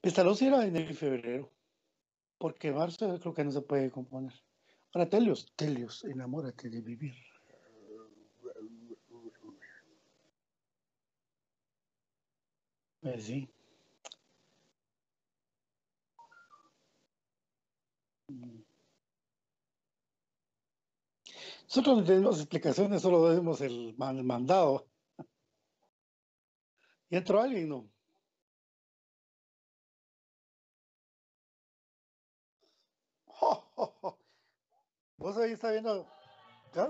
Pestalozzi era y febrero. Porque marzo creo que no se puede componer. Ahora, Telios, Telios, enamórate de vivir. Pues sí. Nosotros no tenemos explicaciones, solo vemos el, mandado. ¿Y entró alguien? No. Vos ahí está viendo. ¿ya?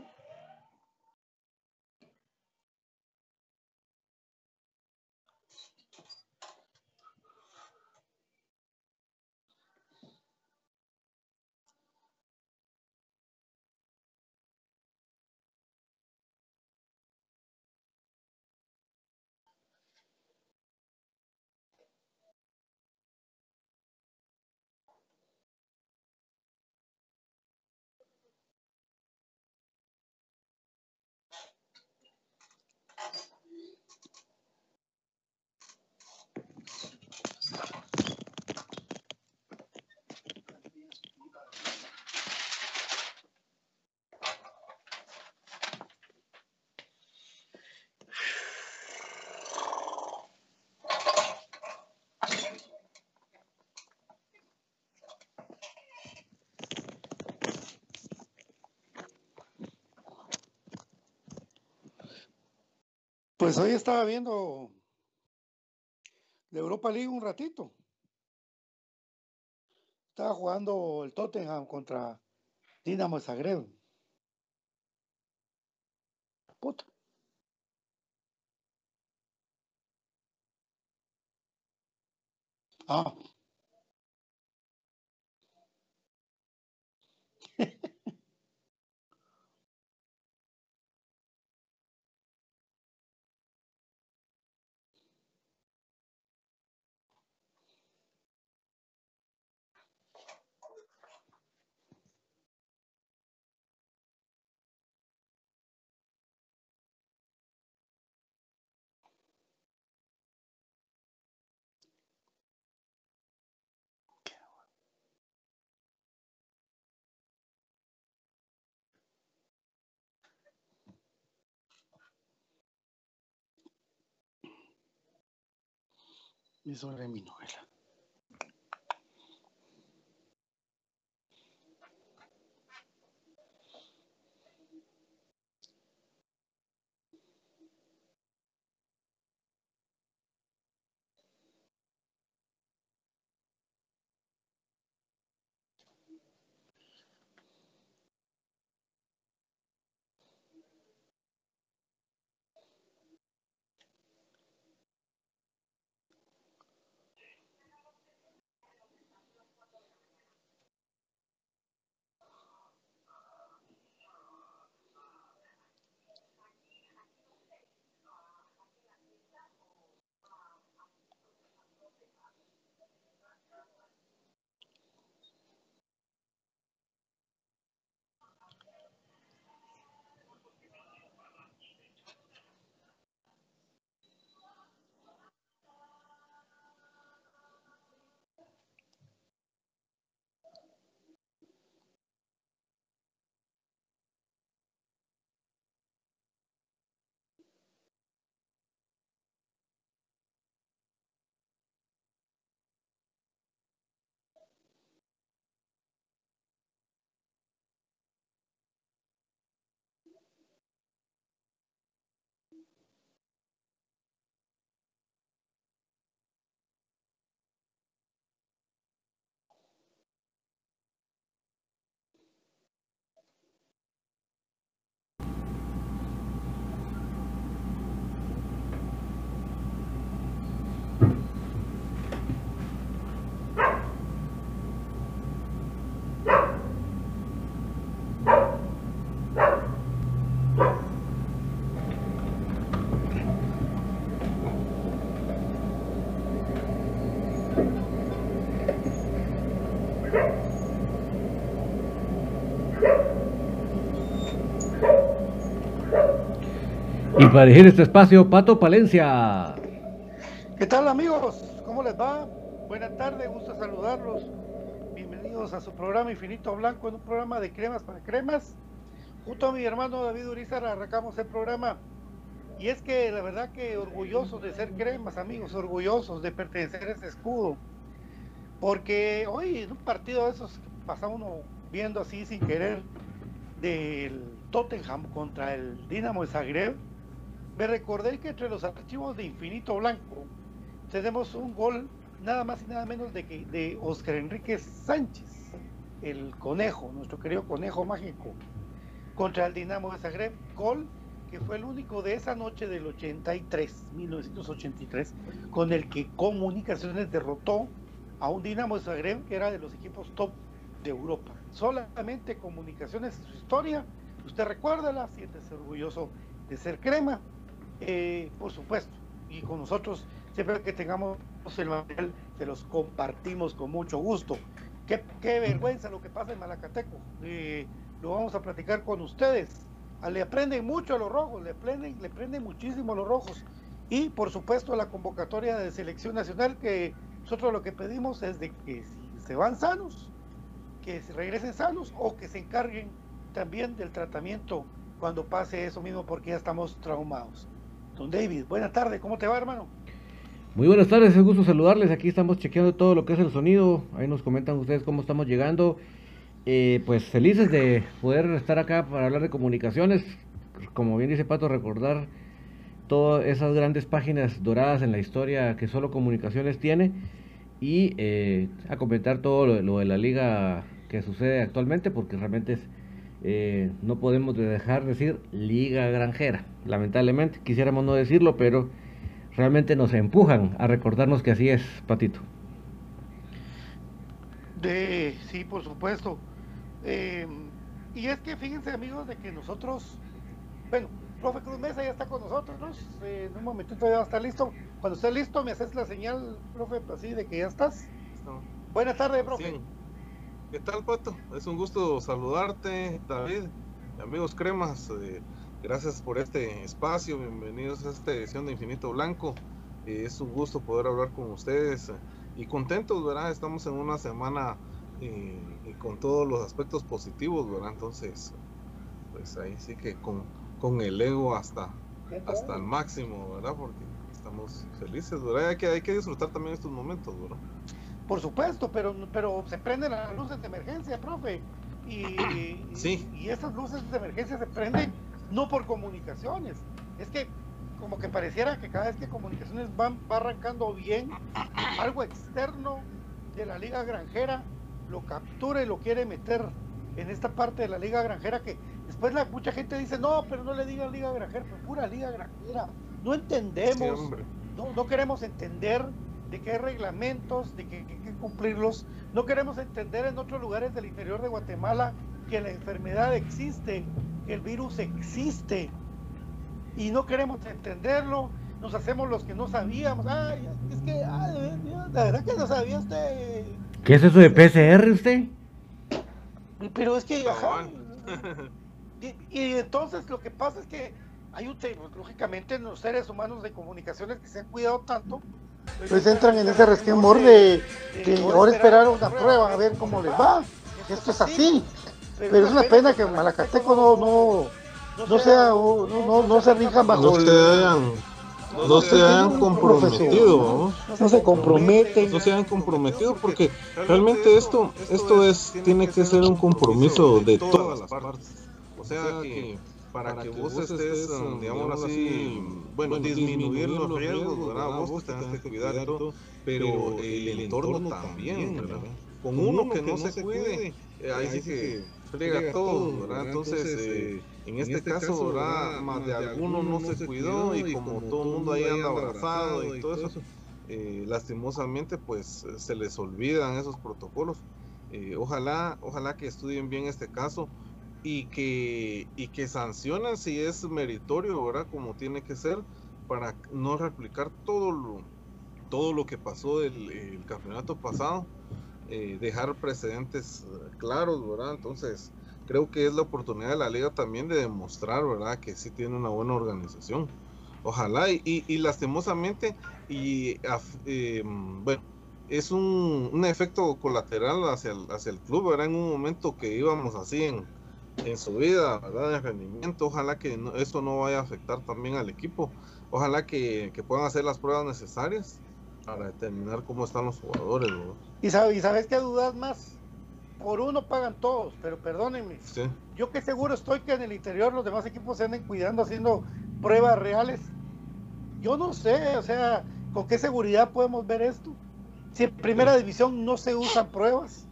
Pues hoy estaba viendo la Europa League un ratito. Estaba jugando el Tottenham contra Dinamo Zagreb. Puta. Ah. Y sobre mi novela. Para dirigir este espacio, Pato Palencia. ¿Qué tal amigos? ¿Cómo les va? Buenas tardes, gusto saludarlos. Bienvenidos a su programa Infinito Blanco, en un programa de cremas para cremas. Junto a mi hermano David Urizar arrancamos el programa. Y es que la verdad que orgullosos de ser cremas, amigos, orgullosos de pertenecer a ese escudo. Porque hoy en un partido de esos pasamos uno viendo así sin querer del Tottenham contra el Dinamo de Zagreb, me recordé que entre los archivos de Infinito Blanco tenemos un gol nada más y nada menos de que de Oscar Enrique Sánchez, el conejo, nuestro querido conejo mágico, contra el Dinamo de Zagreb, gol que fue el único de esa noche del 83, 1983, con el que Comunicaciones derrotó a un Dinamo de Zagreb que era de los equipos top de Europa. Solamente Comunicaciones en su historia, usted recuérdala, siéntese orgulloso de ser crema, eh, por supuesto, y con nosotros siempre que tengamos el material se los compartimos con mucho gusto. Qué, vergüenza lo que pasa en Malacateco. Eh, lo vamos a platicar con ustedes. Ah, le aprenden mucho a los rojos, le prenden, le prenden muchísimo a los rojos. Y por supuesto la convocatoria de selección nacional que nosotros lo que pedimos es de que se van sanos, que se regresen sanos o que se encarguen también del tratamiento cuando pase eso mismo porque ya estamos traumados. Don David, buenas tardes, ¿cómo te va hermano? Muy buenas tardes, es un gusto saludarles. Aquí estamos chequeando todo lo que es el sonido. Ahí nos comentan ustedes cómo estamos llegando. Eh, pues felices de poder estar acá para hablar de comunicaciones. Como bien dice Pato, recordar todas esas grandes páginas doradas en la historia que solo comunicaciones tiene. Y eh, a comentar todo lo, de la liga que sucede actualmente, porque realmente es, eh, no podemos dejar de decir liga granjera. Lamentablemente, quisiéramos no decirlo, pero realmente nos empujan a recordarnos que así es, Patito. De, sí, por supuesto. Eh, y es que fíjense amigos de que nosotros, bueno, profe Cruz Mesa ya está con nosotros, ¿no? Eh, en un momentito ya va a estar listo. Cuando esté listo me haces la señal, profe, así de que ya estás. Buenas tardes, profe. ¿Qué tal, Pato? Es un gusto saludarte, David, amigos cremas. Eh, Gracias por este espacio, bienvenidos a esta edición de Infinito Blanco. Eh, es un gusto poder hablar con ustedes y contentos, ¿verdad? Estamos en una semana eh, y con todos los aspectos positivos, ¿verdad? Entonces, pues ahí sí que con, con el ego hasta, hasta el máximo, ¿verdad? Porque estamos felices, ¿verdad? Hay que, hay que disfrutar también estos momentos, ¿verdad? Por supuesto, pero, pero se prenden las luces de emergencia, profe. Y, sí. y esas luces de emergencia se prenden no por comunicaciones. Es que como que pareciera que cada vez que comunicaciones van, va arrancando bien, algo externo de la liga granjera lo captura y lo quiere meter en esta parte de la liga granjera que después la, mucha gente dice, no, pero no le digan liga granjera, pero pura liga granjera. No entendemos, no, no, queremos entender de qué reglamentos, de que cumplirlos. No queremos entender en otros lugares del interior de Guatemala que la enfermedad existe el virus existe y no queremos entenderlo, nos hacemos los que no sabíamos. Ay, es que, la verdad que no sabía usted. ¿Qué es eso de PCR usted? Pero es que, y, entonces lo que pasa es que hay un lógicamente los seres humanos de comunicaciones que se han cuidado tanto, pues entran en ese resquemor de, de, ahora esperar una prueba a ver cómo les va. Esto es así. Pero es una pena que Malacateco no, no, no sea, no, no, se rijan bajo no se hayan, no se hayan comprometido, ¿no? se comprometen. No se hayan comprometido porque realmente esto, esto es, tiene que ser un compromiso de todas las partes. O sea que para que vos estés, digamos así, bueno, disminuir los riesgos, ¿verdad? Vos te tenés que cuidar todo, pero el entorno también, ¿verdad? Con uno que no se cuide, ahí sí que friega todo, ¿verdad? Entonces, eh, en este, este caso, ¿verdad? Más de alguno no se cuidó y como todo el mundo ahí anda abrazado y todo eso, eh, lastimosamente, pues se les olvidan esos protocolos. Eh, ojalá, ojalá que estudien bien este caso y que, y que sancionen si es meritorio, ¿verdad? Como tiene que ser, para no replicar todo lo, todo lo que pasó del el campeonato pasado. Eh, dejar precedentes eh, claros, ¿verdad? Entonces, creo que es la oportunidad de la liga también de demostrar, ¿verdad? Que sí tiene una buena organización. Ojalá, y, y, lastimosamente, y eh, bueno, es un, un, efecto colateral hacia el, hacia el club, era en un momento que íbamos así en, en su vida, ¿verdad? De rendimiento. Ojalá que eso no vaya a afectar también al equipo. Ojalá que, que, puedan hacer las pruebas necesarias para determinar cómo están los jugadores. ¿Y, sabes, ¿Y sabes qué dudas más? Por uno pagan todos, pero perdónenme. Yo que seguro estoy que en el interior los demás equipos se anden cuidando, haciendo pruebas reales. Yo no sé, o sea, ¿con qué seguridad podemos ver esto? Si en primera división no se usan pruebas,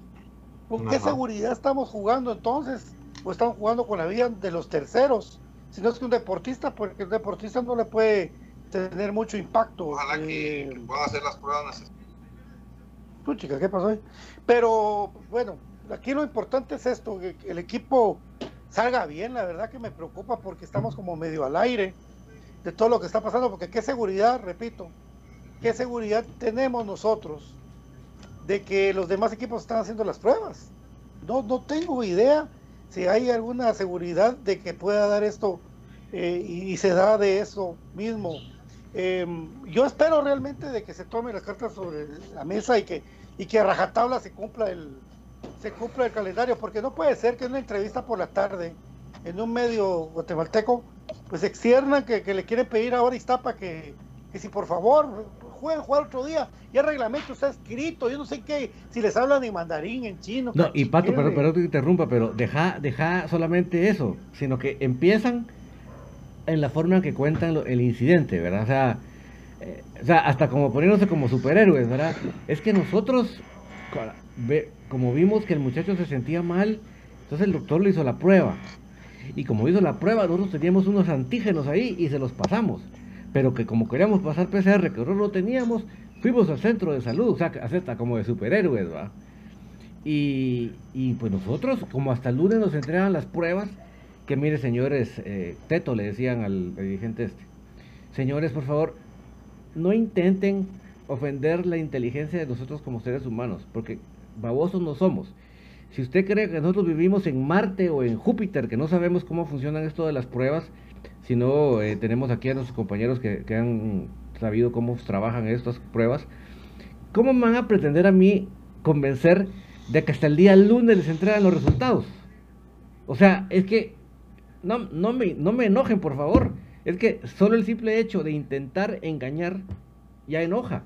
¿con qué seguridad estamos jugando entonces? O estamos jugando con la vida de los terceros. Si no es que un deportista, porque el deportista no le puede tener mucho impacto. Ojalá que, eh, pueda hacer las pruebas Tú, chica, ¿qué pasó ahí? Pero bueno, aquí lo importante es esto, que el equipo salga bien, la verdad que me preocupa porque estamos como medio al aire de todo lo que está pasando, porque qué seguridad, repito, qué seguridad tenemos nosotros de que los demás equipos están haciendo las pruebas. No, no tengo idea si hay alguna seguridad de que pueda dar esto eh, y, se da de eso mismo. Em, yo espero realmente de que se tome las cartas sobre la mesa y que, y que a rajatabla se cumpla el se cumpla el calendario, porque no puede ser que una entrevista por la tarde en un medio guatemalteco pues externan que, que le quieren pedir ahora a Iztapa que, que si por favor jueguen jugar otro día. Ya el reglamento está escrito, yo no sé qué, si les hablan en mandarín, en chino. No, y Pato, perdón, perdón que te interrumpa, pero deja, deja solamente eso, sino que empiezan en la forma en que cuentan el incidente, ¿verdad? O sea, eh, o sea, hasta como poniéndose como superhéroes, ¿verdad? Es que nosotros, como vimos que el muchacho se sentía mal, entonces el doctor le hizo la prueba. Y como hizo la prueba, nosotros teníamos unos antígenos ahí y se los pasamos pero que como queríamos pasar PCR, que no lo teníamos, fuimos al centro de salud, o sea, hasta como de superhéroes, ¿va? Y, y, pues nosotros, como hasta el lunes nos entregan las pruebas, que mire señores, eh, Teto le decían al dirigente este, señores, por favor, no intenten ofender la inteligencia de nosotros como seres humanos, porque babosos no somos. Si usted cree que nosotros vivimos en Marte o en Júpiter, que no sabemos cómo funcionan esto de las pruebas, sino eh, tenemos aquí a nuestros compañeros que, han sabido cómo trabajan estas pruebas. ¿Cómo me van a pretender a mí convencer de que hasta el día lunes les entregan los resultados? O sea, es que no, no, me, no me enojen, por favor. Es que solo el simple hecho de intentar engañar ya enoja.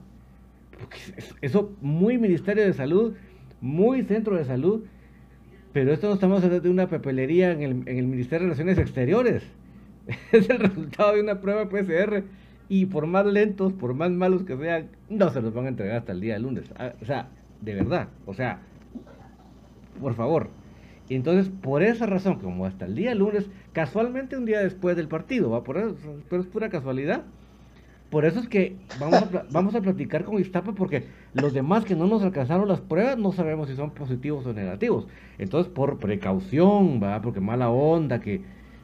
Eso muy Ministerio de Salud, muy Centro de Salud, pero esto no estamos hablando de una papelería en el, en el Ministerio de Relaciones Exteriores. es el resultado de una prueba PCR y por más lentos, por más malos que sean, no se los van a entregar hasta el día de lunes. Ah, o sea, de verdad, o sea, por favor. Entonces, por esa razón, como hasta el día lunes, casualmente un día después del partido, ¿va? Por eso, pero es pura casualidad. Por eso es que vamos a, vamos a platicar con Iztapa porque los demás que no nos alcanzaron las pruebas no sabemos si son positivos o negativos. Entonces, por precaución, ¿va? Porque mala onda, que,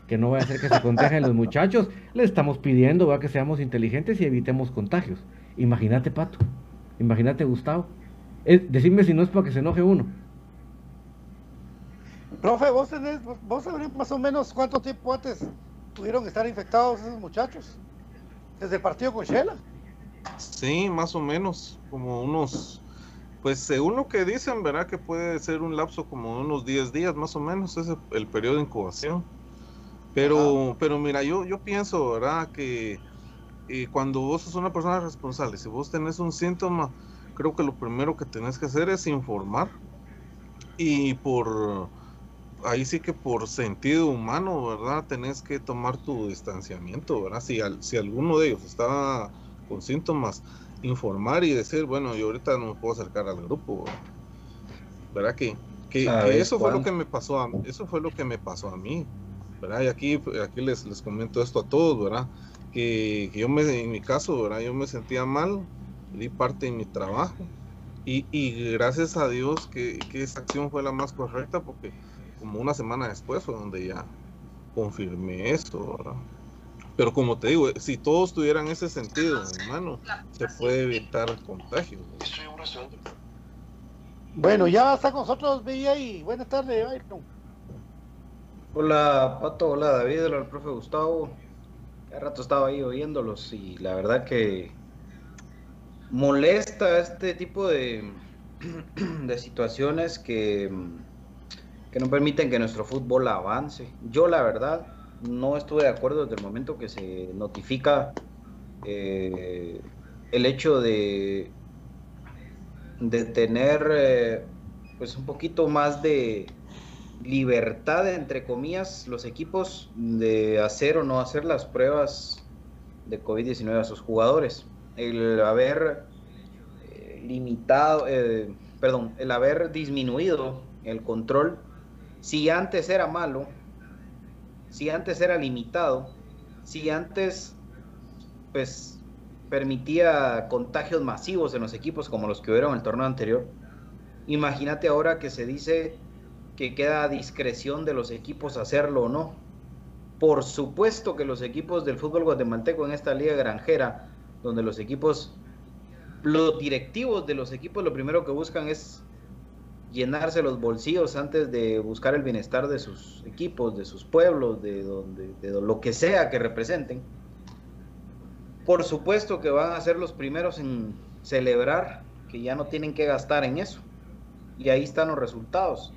que no vaya a ser que se contagien los muchachos, le estamos pidiendo ¿va? que seamos inteligentes y evitemos contagios. Imagínate, Pato. Imagínate, Gustavo. decime si no es para que se enoje uno. Profe, vos tenés, vos sabés más o menos cuánto tiempo antes pudieron estar infectados esos muchachos. Desde el partido con Shela. Sí, más o menos, como unos, pues según lo que dicen, verá que puede ser un lapso como unos 10 días más o menos, es el periodo de incubación. Pero, pero mira, yo, yo pienso, ¿verdad? Que eh, cuando vos sos una persona responsable, si vos tenés un síntoma, creo que lo primero que tenés que hacer es informar. Y por, ahí sí que por sentido humano, ¿verdad? Tenés que tomar tu distanciamiento, ¿verdad? Si, si alguno de ellos está con síntomas, informar y decir, bueno, yo ahorita no me puedo acercar al grupo, ¿verdad? Que, que, eso fue lo que me pasó a, eso fue lo que me pasó a mí. ¿Verdad? Y aquí, aquí les, les comento esto a todos, ¿verdad? Que, yo me, en mi caso, ¿verdad? Yo me sentía mal, di parte de mi trabajo y, y gracias a Dios que, que, esa acción fue la más correcta porque como una semana después fue donde ya confirmé eso, ¿verdad? Pero como te digo, si todos tuvieran ese sentido, hermano, se puede evitar contagios. Bueno, ya está con nosotros, y Buenas tardes, Hola Pato, hola David, hola el profe Gustavo. Hace rato estaba ahí oyéndolos y la verdad que molesta este tipo de, de situaciones que, que no permiten que nuestro fútbol avance. Yo la verdad no estuve de acuerdo desde el momento que se notifica eh, el hecho de, de tener eh, pues un poquito más de libertad, entre comillas, los equipos de hacer o no hacer las pruebas de COVID-19 a sus jugadores. El haber eh, limitado, perdón, el haber disminuido el control, si antes era malo, si antes era limitado, si antes pues permitía contagios masivos en los equipos como los que hubieron en el torneo anterior, imagínate ahora que se dice que queda a discreción de los equipos hacerlo o no. Por supuesto que los equipos del fútbol guatemalteco en esta liga granjera, donde los equipos, los directivos de los equipos lo primero que buscan es llenarse los bolsillos antes de buscar el bienestar de sus equipos, de sus pueblos, de, donde, de lo que sea que representen. Por supuesto que van a ser los primeros en celebrar que ya no tienen que gastar en eso. Y ahí están los resultados.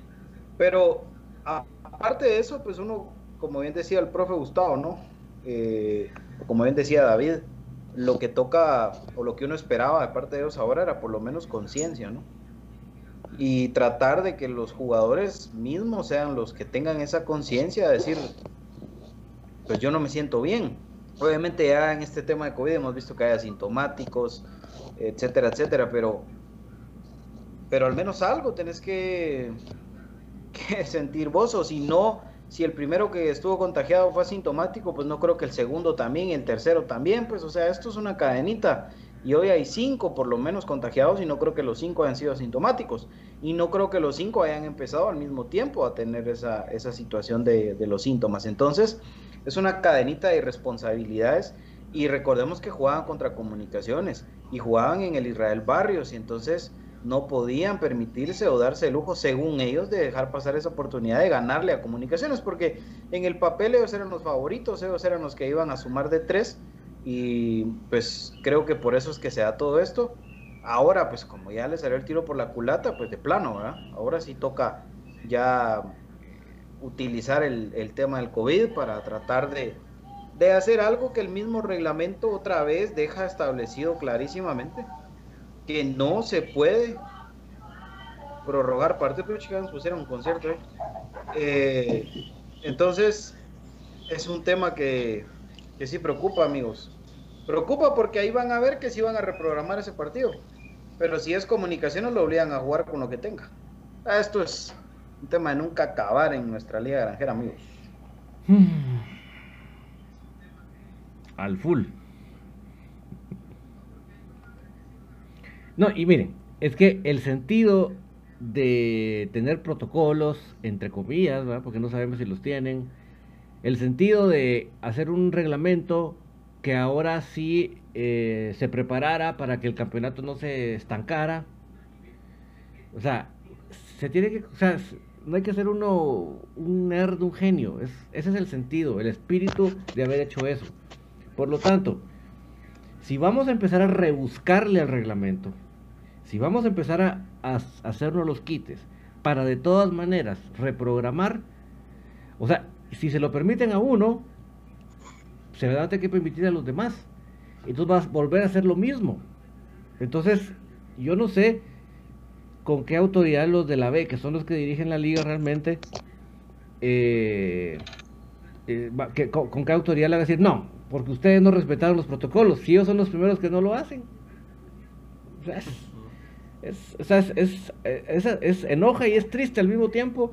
Pero aparte de eso, pues uno, como bien decía el profe Gustavo, ¿no? Eh, como bien decía David, lo que toca o lo que uno esperaba de parte de ellos ahora era por lo menos conciencia, ¿no? y tratar de que los jugadores mismos sean los que tengan esa conciencia de decir, pues yo no me siento bien. Obviamente ya en este tema de COVID hemos visto que hay asintomáticos, etcétera, etcétera, pero, pero al menos algo tenés que, que sentir vos, o si no, si el primero que estuvo contagiado fue asintomático, pues no creo que el segundo también el tercero también, pues o sea, esto es una cadenita y hoy hay cinco por lo menos contagiados y no creo que los cinco hayan sido asintomáticos y no creo que los cinco hayan empezado al mismo tiempo a tener esa, esa situación de, de, los síntomas. Entonces es una cadenita de irresponsabilidades y recordemos que jugaban contra comunicaciones y jugaban en el Israel Barrios y entonces no podían permitirse o darse el lujo, según ellos, de dejar pasar esa oportunidad de ganarle a comunicaciones, porque en el papel ellos eran los favoritos, ellos eran los que iban a sumar de tres y pues creo que por eso es que se da todo esto. Ahora, pues como ya le salió el tiro por la culata, pues de plano, ¿verdad? Ahora sí toca ya utilizar el, el tema del COVID para tratar de, de, hacer algo que el mismo reglamento otra vez deja establecido clarísimamente, que no se puede prorrogar parte, pero chicas, pusieron un concierto. ¿eh? Eh, entonces, es un tema que que sí preocupa, amigos. Preocupa porque ahí van a ver que sí van a reprogramar ese partido. Pero si es comunicación, lo obligan a jugar con lo que tenga. Ah, esto es un tema de nunca acabar en nuestra liga granjera, amigos. Al full. No, y miren, es que el sentido de tener protocolos, entre comillas, porque no sabemos si los tienen, el sentido de hacer un reglamento que ahora sí eh, se preparara para que el campeonato no se estancara. O sea, se tiene que, o sea, no hay que ser uno un nerd, un genio. Es, ese es el sentido, el espíritu de haber hecho eso. Por lo tanto, si vamos a empezar a rebuscarle al reglamento, si vamos a empezar a, hacernos los quites para de todas maneras reprogramar, o sea, si se lo permiten a uno, se va a tener que permitir a los demás. Entonces vas a volver a hacer lo mismo. Entonces, yo no sé con qué autoridad los de la B, que son los que dirigen la liga realmente, eh, eh, con, qué autoridad le va a decir, no, porque ustedes no respetaron los protocolos, si ellos son los primeros que no lo hacen. Es, es, enoja y es triste al mismo tiempo,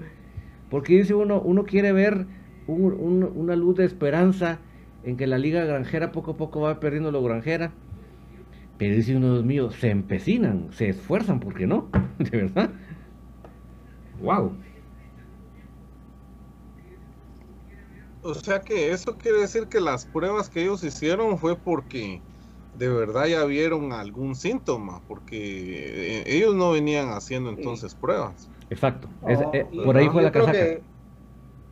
porque dice uno, uno quiere ver una luz de esperanza en que la liga granjera poco a poco va perdiendo lo granjera. Pero dice uno de los míos, se empecinan, se esfuerzan, ¿por qué no? De verdad. Wow. O sea que eso quiere decir que las pruebas que ellos hicieron fue porque de verdad ya vieron algún síntoma, porque eh, ellos no venían haciendo entonces pruebas. Exacto. Eh, por ahí fue la casaca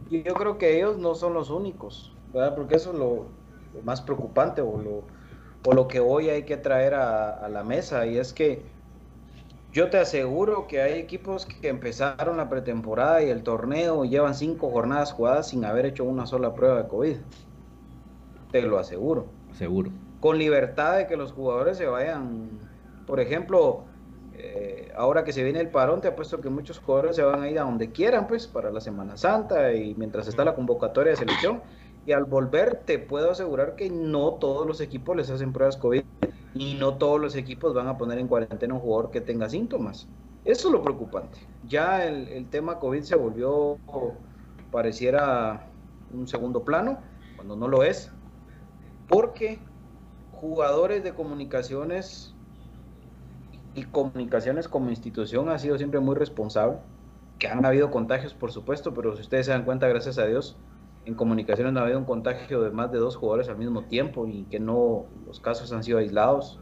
yo creo que ellos no son los únicos, ¿verdad? Porque eso es lo, más preocupante o lo, o lo que hoy hay que traer a, la mesa. Y es que yo te aseguro que hay equipos que empezaron la pretemporada y el torneo y llevan cinco jornadas jugadas sin haber hecho una sola prueba de COVID. Te lo aseguro. Seguro. Con libertad de que los jugadores se vayan. Por ejemplo, eh, ahora que se viene el parón, te apuesto que muchos jugadores se van a ir a donde quieran, pues, para la Semana Santa y mientras está la convocatoria de selección. Y al volver, te puedo asegurar que no todos los equipos les hacen pruebas COVID y no todos los equipos van a poner en cuarentena un jugador que tenga síntomas. Eso es lo preocupante. Ya el, el tema COVID se volvió, pareciera un segundo plano, cuando no lo es, porque jugadores de comunicaciones y comunicaciones como institución ha sido siempre muy responsable, que han habido contagios por supuesto, pero si ustedes se dan cuenta, gracias a Dios, en comunicaciones no ha habido un contagio de más de dos jugadores al mismo tiempo y que no, los casos han sido aislados.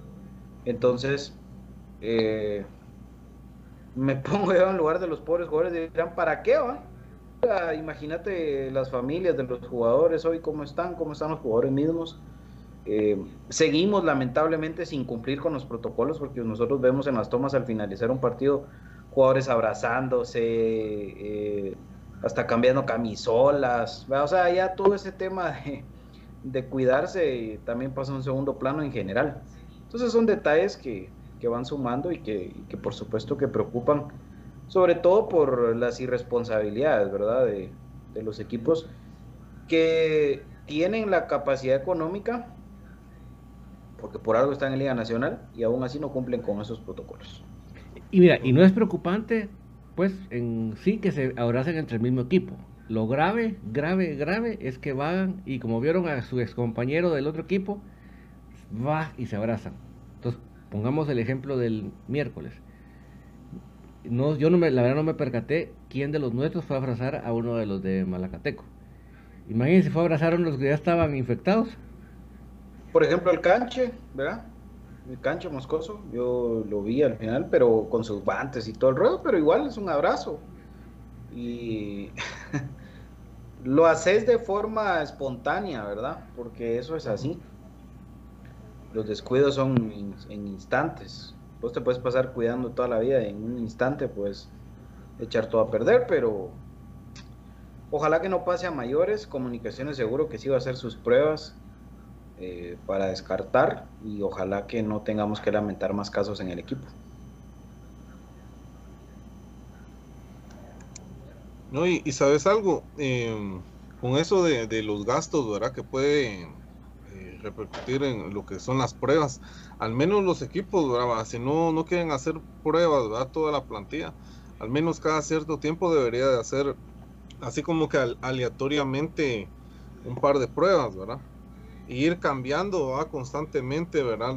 Entonces, eh, me pongo yo en lugar de los pobres jugadores y dirán, ¿para qué va? Imagínate las familias de los jugadores hoy, cómo están, cómo están los jugadores mismos. Eh, seguimos lamentablemente sin cumplir con los protocolos porque nosotros vemos en las tomas al finalizar un partido jugadores abrazándose, eh, hasta cambiando camisolas, o sea, ya todo ese tema de, cuidarse también pasa a un segundo plano en general. Entonces son detalles que, van sumando y que, por supuesto que preocupan, sobre todo por las irresponsabilidades, ¿verdad? De, de los equipos que tienen la capacidad económica porque por algo están en Liga Nacional y aún así no cumplen con esos protocolos. Y mira, y no es preocupante, pues en sí que se abracen entre el mismo equipo. Lo grave, grave, grave es que van y como vieron a su excompañero del otro equipo, va y se abrazan. Entonces, pongamos el ejemplo del miércoles. No, yo no me, la verdad no me percaté quién de los nuestros fue a abrazar a uno de los de Malacateco. Imagínense, fue a abrazar a los que ya estaban infectados por ejemplo, el canche, ¿verdad? El canche moscoso, yo lo vi al final, pero con sus guantes y todo el ruedo, pero igual es un abrazo. Y lo haces de forma espontánea, ¿verdad? Porque eso es así. Los descuidos son en instantes. Vos te puedes pasar cuidando toda la vida y en un instante pues echar todo a perder, pero ojalá que no pase a mayores. Comunicaciones seguro que sí va a hacer sus pruebas eh, para descartar y ojalá que no tengamos que lamentar más casos en el equipo. No, y, sabes algo, em, con eso de, los gastos, ¿verdad? Que puede eh, repercutir en lo que son las pruebas, al menos los equipos, ¿verdad? Si no, no quieren hacer pruebas, ¿verdad? Toda la plantilla, al menos cada cierto tiempo debería de hacer, así como que aleatoriamente, un par de pruebas, ¿verdad? Ir cambiando constantemente, ¿verdad?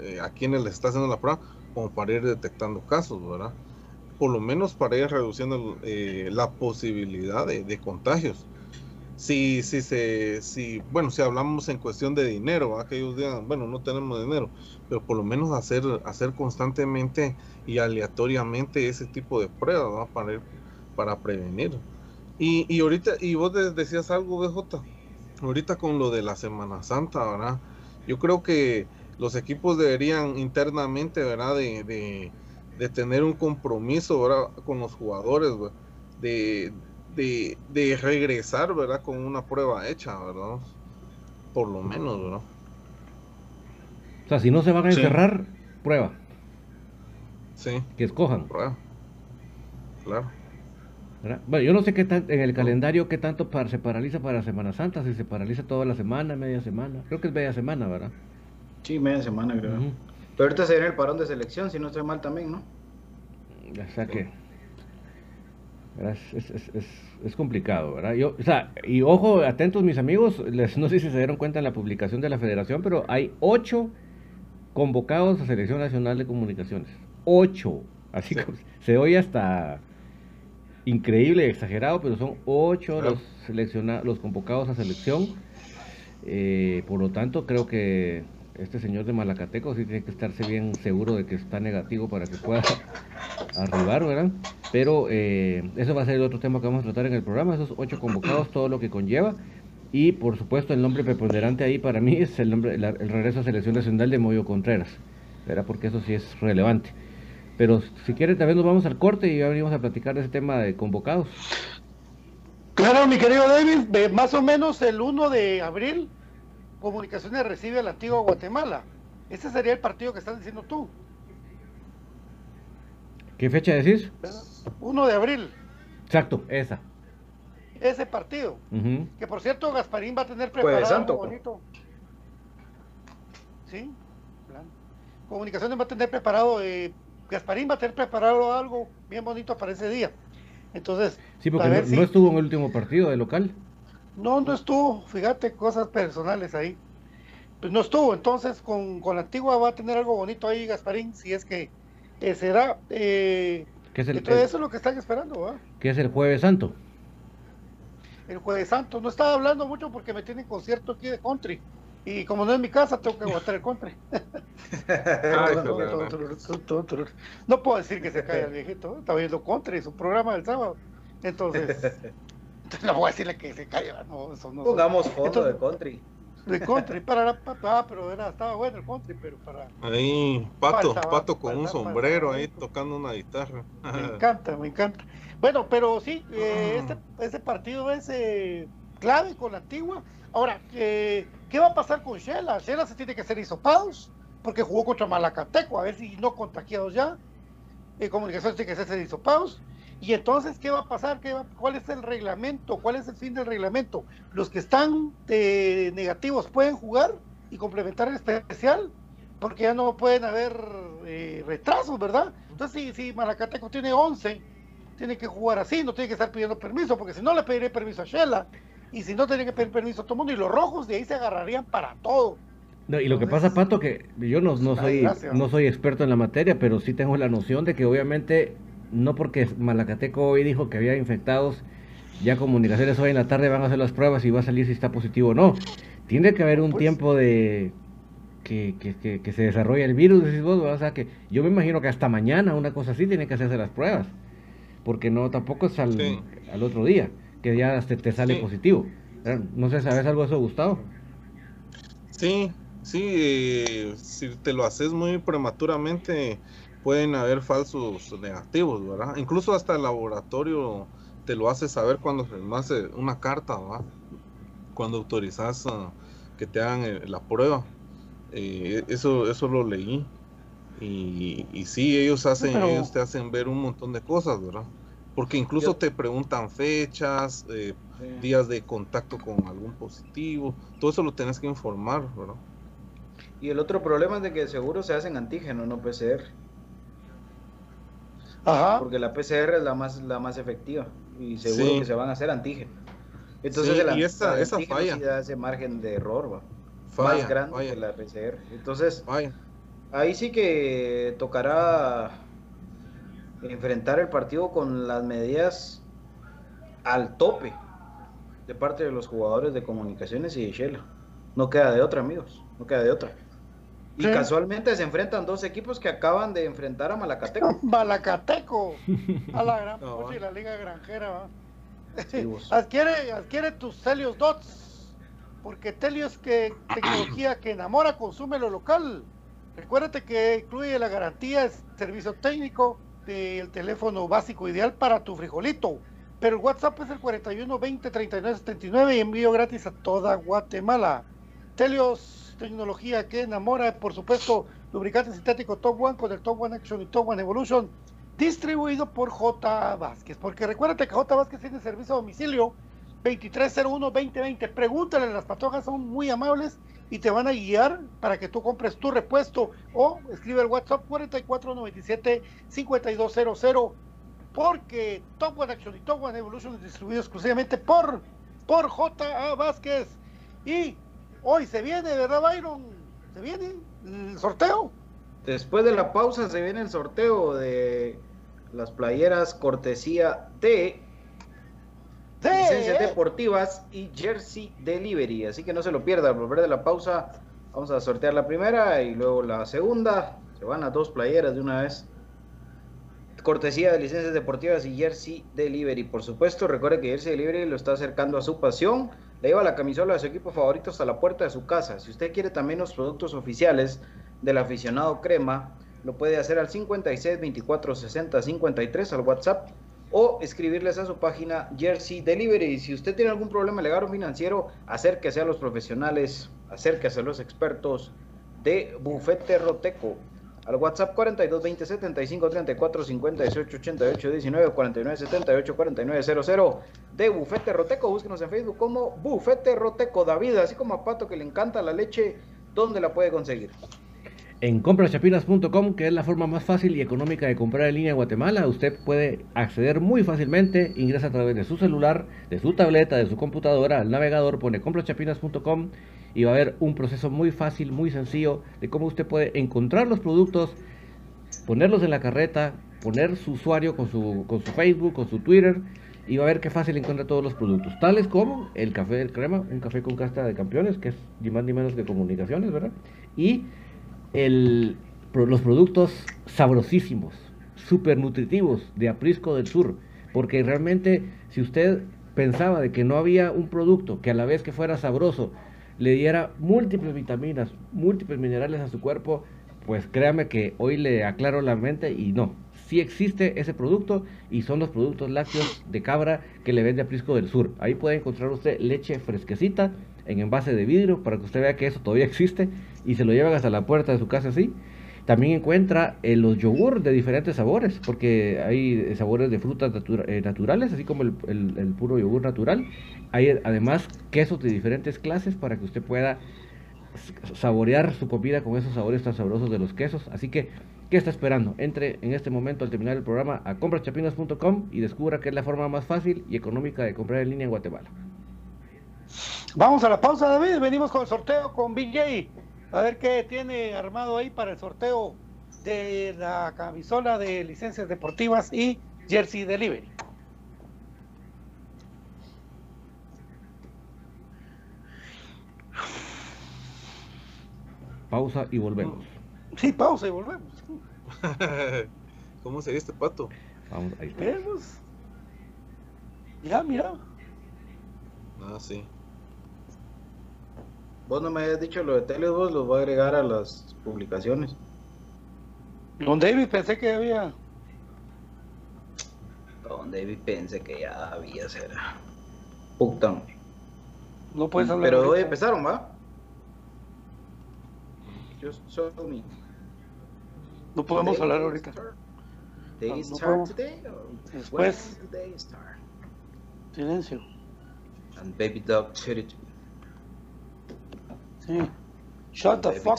Eh, a quienes les está haciendo la prueba, como para ir detectando casos, ¿verdad? Por lo menos para ir reduciendo eh, la posibilidad de, contagios. Si, si, se, si, bueno, si hablamos en cuestión de dinero, ¿verdad? que ellos digan, bueno, no tenemos dinero, pero por lo menos hacer, hacer constantemente y aleatoriamente ese tipo de pruebas, ¿verdad? Para, para prevenir. Y, y ahorita, y vos decías algo, BJ, ahorita con lo de la Semana Santa, ¿verdad? Yo creo que los equipos deberían internamente, ¿verdad? De, de, tener un compromiso, ¿verdad? Con los jugadores, De, de, regresar, ¿verdad? Con una prueba hecha, ¿verdad? Por lo menos, ¿verdad? O sea, si no se van a encerrar, prueba. Sí. Que escojan. Prueba. Claro. Bueno, yo no sé qué tan, en el calendario qué tanto se paraliza para Semana Santa, si se paraliza toda la semana, media semana. Creo que es media semana, ¿verdad? Sí, media semana creo. Pero ahorita se viene el parón de selección, si no estoy mal también, ¿no? O sea que... Es, es, es, es, complicado, ¿verdad? Yo, o sea, y ojo, atentos mis amigos, les, no sé si se dieron cuenta en la publicación de la federación, pero hay ocho convocados a Selección Nacional de Comunicaciones. Ocho. Así que se oye hasta increíble, exagerado, pero son ocho los seleccionados, los convocados a selección. Eh, por lo tanto, creo que este señor de Malacateco sí tiene que estarse bien seguro de que está negativo para que pueda arribar, ¿verdad? Pero eh, eso va a ser el otro tema que vamos a tratar en el programa, esos ocho convocados, todo lo que conlleva. Y por supuesto el nombre preponderante ahí para mí es el, nombre, el, regreso a selección nacional de Moyo Contreras, ¿verdad? porque eso sí es relevante. Pero si quieren también nos vamos al corte y ya venimos a platicar de ese tema de convocados. Claro, mi querido David, más o menos el 1 de abril, Comunicaciones recibe al antiguo Guatemala. Ese sería el partido que estás diciendo tú. ¿Qué fecha decís? 1 de abril. Exacto, esa. Ese partido. Que por cierto, Gasparín va a tener preparado algo bonito. ¿Sí? Comunicaciones va a tener preparado, eh, Gasparín va a tener preparado algo bien bonito para ese día. Entonces, sí, porque no, estuvo en el último partido de local. No, no estuvo, fíjate, cosas personales ahí. Pues no estuvo, entonces con, con la antigua va a tener algo bonito ahí, Gasparín, si es que eh, será. Eh, es el, eso es lo que están esperando, ¿va? ¿Qué es el Jueves Santo? El Jueves Santo. No estaba hablando mucho porque me tienen concierto aquí de country. Y como no es mi casa, tengo que aguantar el country. no puedo decir que se caiga el viejito. Está viendo country, su programa del sábado. Entonces, no voy a decirle que se caiga. No, eso no, Pongamos foto de country de country para la ah, pero era, estaba bueno el country, pero para ahí Pato, Pato con un sombrero ahí tocando una guitarra. Me encanta, me encanta. Bueno, pero sí, eh, este, ese partido es eh, clave con la antigua. Ahora, ¿qué va a pasar con Shela? Shela se tiene que hacer hisopados porque jugó contra Malacateco, a ver si no contagiados ya. Eh, comunicación tiene que hacerse hisopados. Y entonces, ¿qué va a pasar? ¿Qué ¿Cuál es el reglamento? ¿Cuál es el fin del reglamento? Los que están negativos pueden jugar y complementar el especial, porque ya no pueden haber eh, retrasos, ¿verdad? Entonces, si, si Malacateco tiene 11, tiene que jugar así, no tiene que estar pidiendo permiso, porque si no le pediré permiso a Shela, y si no, tiene que pedir permiso a todo el mundo, y los rojos de ahí se agarrarían para todo. No, y lo que pasa, Pato, que yo no, no soy, no soy experto en la materia, pero sí tengo la noción de que obviamente no porque Malacateco hoy dijo que había infectados, ya comunicaciones hoy en la tarde van a hacer las pruebas y va a salir si está positivo o no. Tiene que haber un pues. tiempo de que, que, que, se desarrolle el virus, decís vos, o sea que yo me imagino que hasta mañana una cosa así tiene que hacerse las pruebas, porque no tampoco es al, al otro día, que ya te, te sale positivo. No sé, ¿sabes algo de eso, Gustavo? Sí, sí, eh, si te lo haces muy prematuramente, pueden haber falsos negativos, ¿verdad? Incluso hasta el laboratorio te lo hace saber cuando hace una carta, ¿verdad? Cuando autorizas ah, que te hagan eh, la prueba. Eh, eso, eso lo leí. Y, y sí, ellos hacen, ellos te hacen ver un montón de cosas, ¿verdad? Porque incluso te preguntan fechas, eh, días de contacto con algún positivo, todo eso lo tienes que informar, ¿verdad? Y el otro problema es de que seguro se hacen antígeno, no PCR. Porque la PCR es la más, la más efectiva y seguro que se van a hacer antígenos. Entonces, y esa, esa falla. da ese margen de error, ¿va? más grande que la PCR. Entonces, ahí sí que tocará enfrentar el partido con las medidas al tope de parte de los jugadores de comunicaciones y de Shela. No queda de otra, amigos. No queda de otra. Y casualmente se enfrentan dos equipos que acaban de enfrentar a Malacateco. Malacateco, a la gran y la liga granjera. adquiere, adquiere tus Telios Dots, porque Telios que tecnología que enamora consume lo local. Recuérdate que incluye la garantía, servicio técnico del teléfono básico ideal para tu frijolito. Pero el WhatsApp es el 41 20 39 79 y envío gratis a toda Guatemala. Telios tecnología que enamora, por supuesto, lubricante sintético Top One con el Top One Action y Top One Evolution, distribuido por J. Vázquez. Porque recuérdate que J. Vázquez tiene servicio a domicilio 2301-2020. Pregúntale, las patojas son muy amables y te van a guiar para que tú compres tu repuesto o escribe el WhatsApp 4497-5200 porque Top One Action y Top One Evolution es distribuido exclusivamente por, por J. Vázquez. Y Hoy se viene, ¿verdad, Byron? Se viene el sorteo. Después de la pausa se viene el sorteo de las playeras cortesía de licencias deportivas y jersey delivery. Así que no se lo pierda. Al volver de la pausa, vamos a sortear la primera y luego la segunda. Se van las dos playeras de una vez. Cortesía de licencias deportivas y jersey delivery. Por supuesto, recuerde que jersey delivery lo está acercando a su pasión le lleva la camisola de su equipo favorito hasta la puerta de su casa. Si usted quiere también los productos oficiales del aficionado crema, lo puede hacer al 56 24 60 53 al WhatsApp o escribirles a su página Jersey Delivery. Si usted tiene algún problema legal o financiero, acérquese a los profesionales, acérquese a los expertos de Bufete Roteco. Al WhatsApp 42 20 75 34 58 88 19 49 78 49 00 de Bufete Roteco. Búsquenos en Facebook como Bufete Roteco David, así como a Pato que le encanta la leche, ¿dónde la puede conseguir? En compraschapinas.com, que es la forma más fácil y económica de comprar en línea en Guatemala, usted puede acceder muy fácilmente, ingresa a través de su celular, de su tableta, de su computadora, al navegador, pone compraschapinas.com y va a haber un proceso muy fácil, muy sencillo de cómo usted puede encontrar los productos, ponerlos en la carreta, poner su usuario con su, con su Facebook, con su Twitter y va a ver qué fácil encuentra todos los productos, tales como el café del crema, un café con casta de campeones, que es ni más ni menos que comunicaciones, ¿verdad? Y los productos sabrosísimos, súper nutritivos de Aprisco del Sur, porque realmente si usted pensaba de que no había un producto que a la vez que fuera sabroso le diera múltiples vitaminas, múltiples minerales a su cuerpo, pues créame que hoy le aclaro la mente y no, sí existe ese producto y son los productos lácteos de cabra que le vende Aprisco del Sur. Ahí puede encontrar usted leche fresquecita en envase de vidrio para que usted vea que eso todavía existe y se lo llevan hasta la puerta de su casa así. También encuentra eh, los yogur de diferentes sabores, porque hay eh, sabores de frutas eh, naturales, así como el, el, puro yogur natural. Hay además quesos de diferentes clases para que usted pueda saborear su comida con esos sabores tan sabrosos de los quesos. Así que, ¿qué está esperando? Entre en este momento al terminar el programa a compraschapinas.com y descubra que es la forma más fácil y económica de comprar en línea en Guatemala. Vamos a la pausa, David. Venimos con el sorteo con BJ. A ver qué tiene armado ahí para el sorteo de la camisola de licencias deportivas y Jersey Delivery. Pausa y volvemos. Sí, pausa y volvemos. ¿Cómo sería este pato? Vamos, ahí está. Mira, mira. Ah, sí. Vos no me habías dicho lo de Teles, vos lo voy a agregar a las publicaciones. Don David pensé que había. Don David pensé que ya había, será. Puta. No puedes hablar. Pero hoy empezaron, ¿va? Just show me. No podemos hablar ahorita. They no, start today? Después. Silencio. And baby dog shitted Sí. Shut the fuck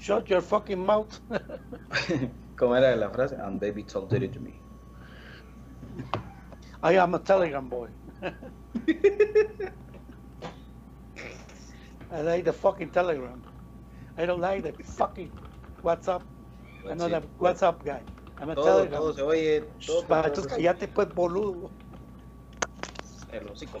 Shut your fucking mouth. ¿Cómo era la frase? And baby talk dirty to me. I am a telegram boy. I like the fucking telegram. I don't like the fucking WhatsApp. I'm not a WhatsApp guy. I'm a todo, telegram. Todo se oye. Todo, Para, entonces cállate pues, boludo. El hocico.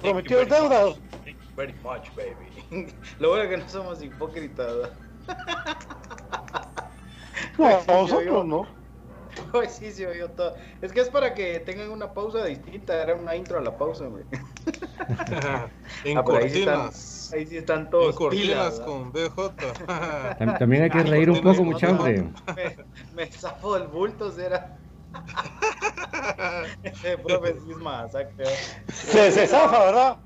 Vuelta y con lo prometido es deuda. Very much, baby. Lo bueno es que no somos hipócritas. No, Sí, sí, nosotros no. Hoy sí se oyó todo. Es que es para que tengan una pausa distinta. Era una intro a la pausa, güey. en Ah, pero ahí sí están- cortinas. Ahí sí están En todos cortinas pilas, con BJ. Tam- También hay que reír un poco, mucha hombre. Me, me zafo del bulto, será. Ese profe sí es masacre. Se, se zafa, ¿verdad?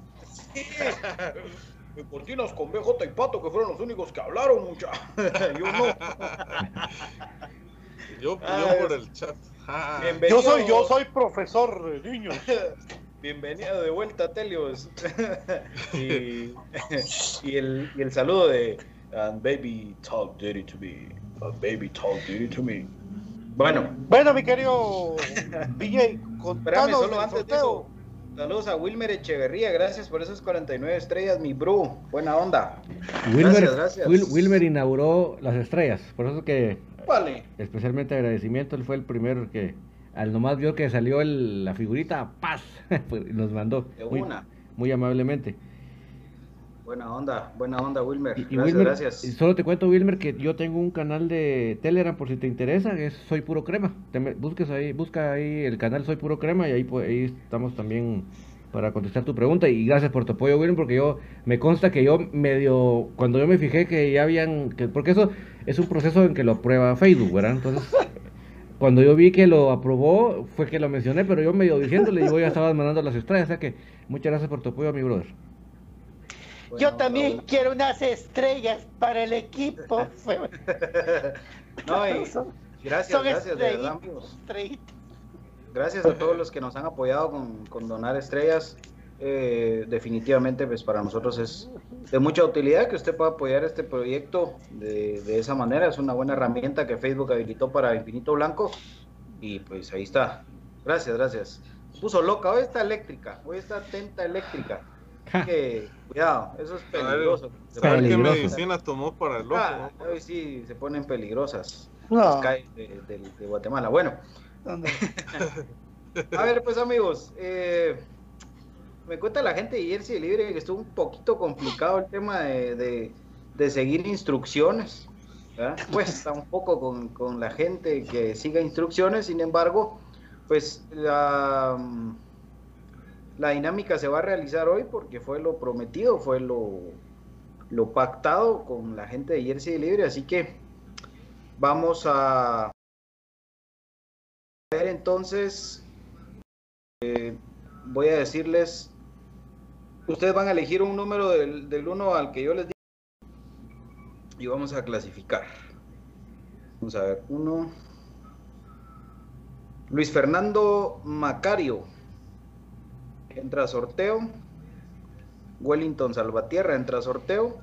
En cortinas con BJ y Pato, que fueron los únicos que hablaron, mucha. Yo no. yo, Ah, yo por es- el chat. Ah, Bienvenido. Yo soy, yo soy profesor de niños. Bienvenido de vuelta, Telios. y, y el, y el saludo de "And baby talk dirty to me. And baby talk dirty to me. Bueno, Bueno, mi querido DJ, espérame, contanos solo el antes de sorteo. Saludos a Wilmer Echeverría, gracias por esas 49 estrellas, mi bro. Buena onda. Wilmer, gracias. Wil- Wilmer inauguró las estrellas, por eso que Vale. especialmente agradecimiento, él fue el primero que al nomás vio que salió el- la figurita, paz, pues, nos mandó De muy, una. muy amablemente. Buena onda, buena onda, Wilmer. Y, y gracias, Wilmer, gracias. solo te cuento Wilmer que yo tengo un canal de Telegram por si te interesa, es Soy Puro Crema. Te me- busques ahí, busca ahí el canal Soy Puro Crema y ahí, pu- ahí estamos también para contestar tu pregunta y gracias por tu apoyo Wilmer porque yo me consta que yo medio cuando yo me fijé que ya habían que porque eso es un proceso en que lo aprueba Facebook, ¿verdad? Entonces cuando yo vi que lo aprobó fue que lo mencioné, pero yo medio diciéndole y yo ya estaba mandando las estrellas, o sea que muchas gracias por tu apoyo, mi brother. Yo también quiero unas estrellas para el equipo. No, y gracias, gracias, de verdad, amigos. Gracias a todos los que nos han apoyado con, con donar estrellas. Eh, definitivamente, pues para nosotros es de mucha utilidad que usted pueda apoyar este proyecto de, de esa manera. Es una buena herramienta que Facebook habilitó para Infinito Blanco. Y pues ahí está. Gracias, gracias. Puso loca. Hoy está eléctrica. Hoy está atenta eléctrica. Que, cuidado, eso es peligroso. ver qué medicina tomó para el ojo. Ah, hoy sí se ponen peligrosas. No. Las calles de, de- de Guatemala. Bueno, ¿Dónde? a ver, pues amigos, eh, me cuenta la gente de Jersey Libre que estuvo un poquito complicado el tema de, de, seguir instrucciones. Cuesta un poco con, con, la gente que siga instrucciones, sin embargo, pues la, la dinámica se va a realizar hoy porque fue lo prometido, fue lo, pactado con la gente de Jersey Libre, así que vamos a ver entonces, eh, voy a decirles, ustedes van a elegir un número del, del 1 al que yo les digo y vamos a clasificar. Vamos a ver, uno. Luis Fernando Macario entra a sorteo. Wellington Salvatierra entra a sorteo.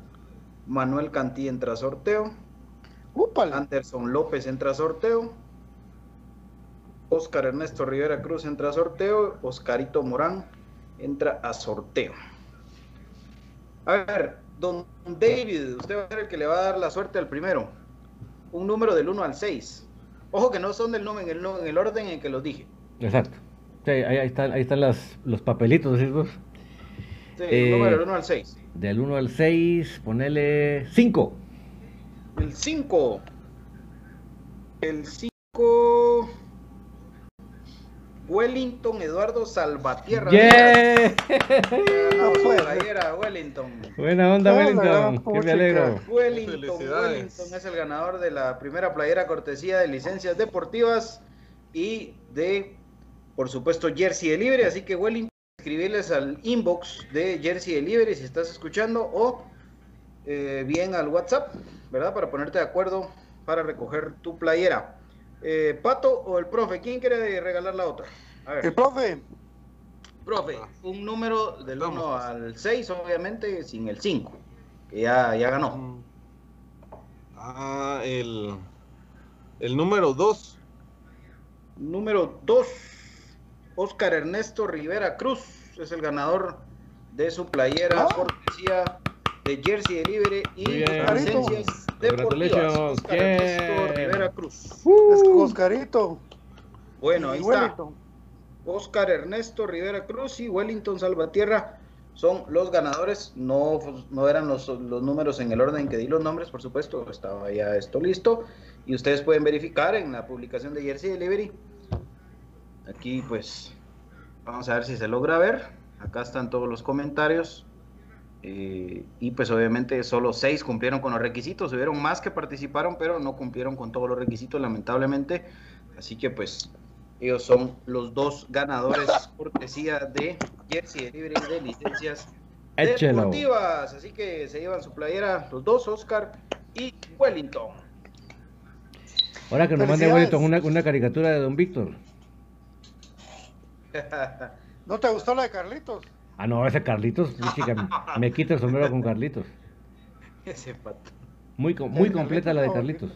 Manuel Cantí entra a sorteo. Anderson López entra a sorteo. Oscar Ernesto Rivera Cruz entra a sorteo. Oscarito Morán entra a sorteo. A ver, don David, usted va a ser el que le va a dar la suerte al primero. Un número del 1 al 6. Ojo que no son del número, en el, orden en que los dije. Exacto. Ahí, están, ahí están los papelitos, ¿sí? Sí, el número del 1 al 6. Del 1 al 6, ponele 5. El 5. El 5. Wellington Eduardo Salvatierra. Yeah. Wellington. Buena onda, Wellington. Que me alegro. Wellington, Wellington es el ganador de la primera playera cortesía de licencias deportivas y de, por supuesto, Jersey de Libre. Así que, Wellington, escribirles al inbox de Jersey de Libre si estás escuchando o eh, bien al WhatsApp, ¿verdad? Para ponerte de acuerdo para recoger tu playera. Eh, ¿Pato o el profe? ¿Quién quiere regalar la otra? El profe. Profe, un número del 1 al 6, obviamente, sin el 5, que ya, ya ganó. Mm. Ah, el, el número 2. Número 2, Oscar Ernesto Rivera Cruz es el ganador de su playera ah. cortesía de Jersey Delivery y licencias deportivas. Oscar Ernesto Rivera Cruz. Uh. Oscarito. Bueno, ahí está. Oscar Ernesto Rivera Cruz y Wellington Salvatierra son los ganadores. No, no eran los, los, números en el orden que di los nombres, por supuesto. Estaba ya esto listo. Y ustedes pueden verificar en la publicación de Jersey Delivery. Aquí, pues, vamos a ver si se logra ver. Acá están todos los comentarios. Eh, y pues obviamente solo seis cumplieron con los requisitos, hubieron más que participaron, pero no cumplieron con todos los requisitos, lamentablemente. Así que pues ellos son los dos ganadores cortesía de Jersey Libre de licencias deportivas. Así que se llevan su playera los dos, Oscar y Wellington. Ahora que nos mande Wellington una, una caricatura de Don Víctor. ¿No te gustó la de Carlitos? Ah, no, ese Carlitos, me quita el sombrero con Carlitos. Ese pato. Muy, muy completa la de Carlitos.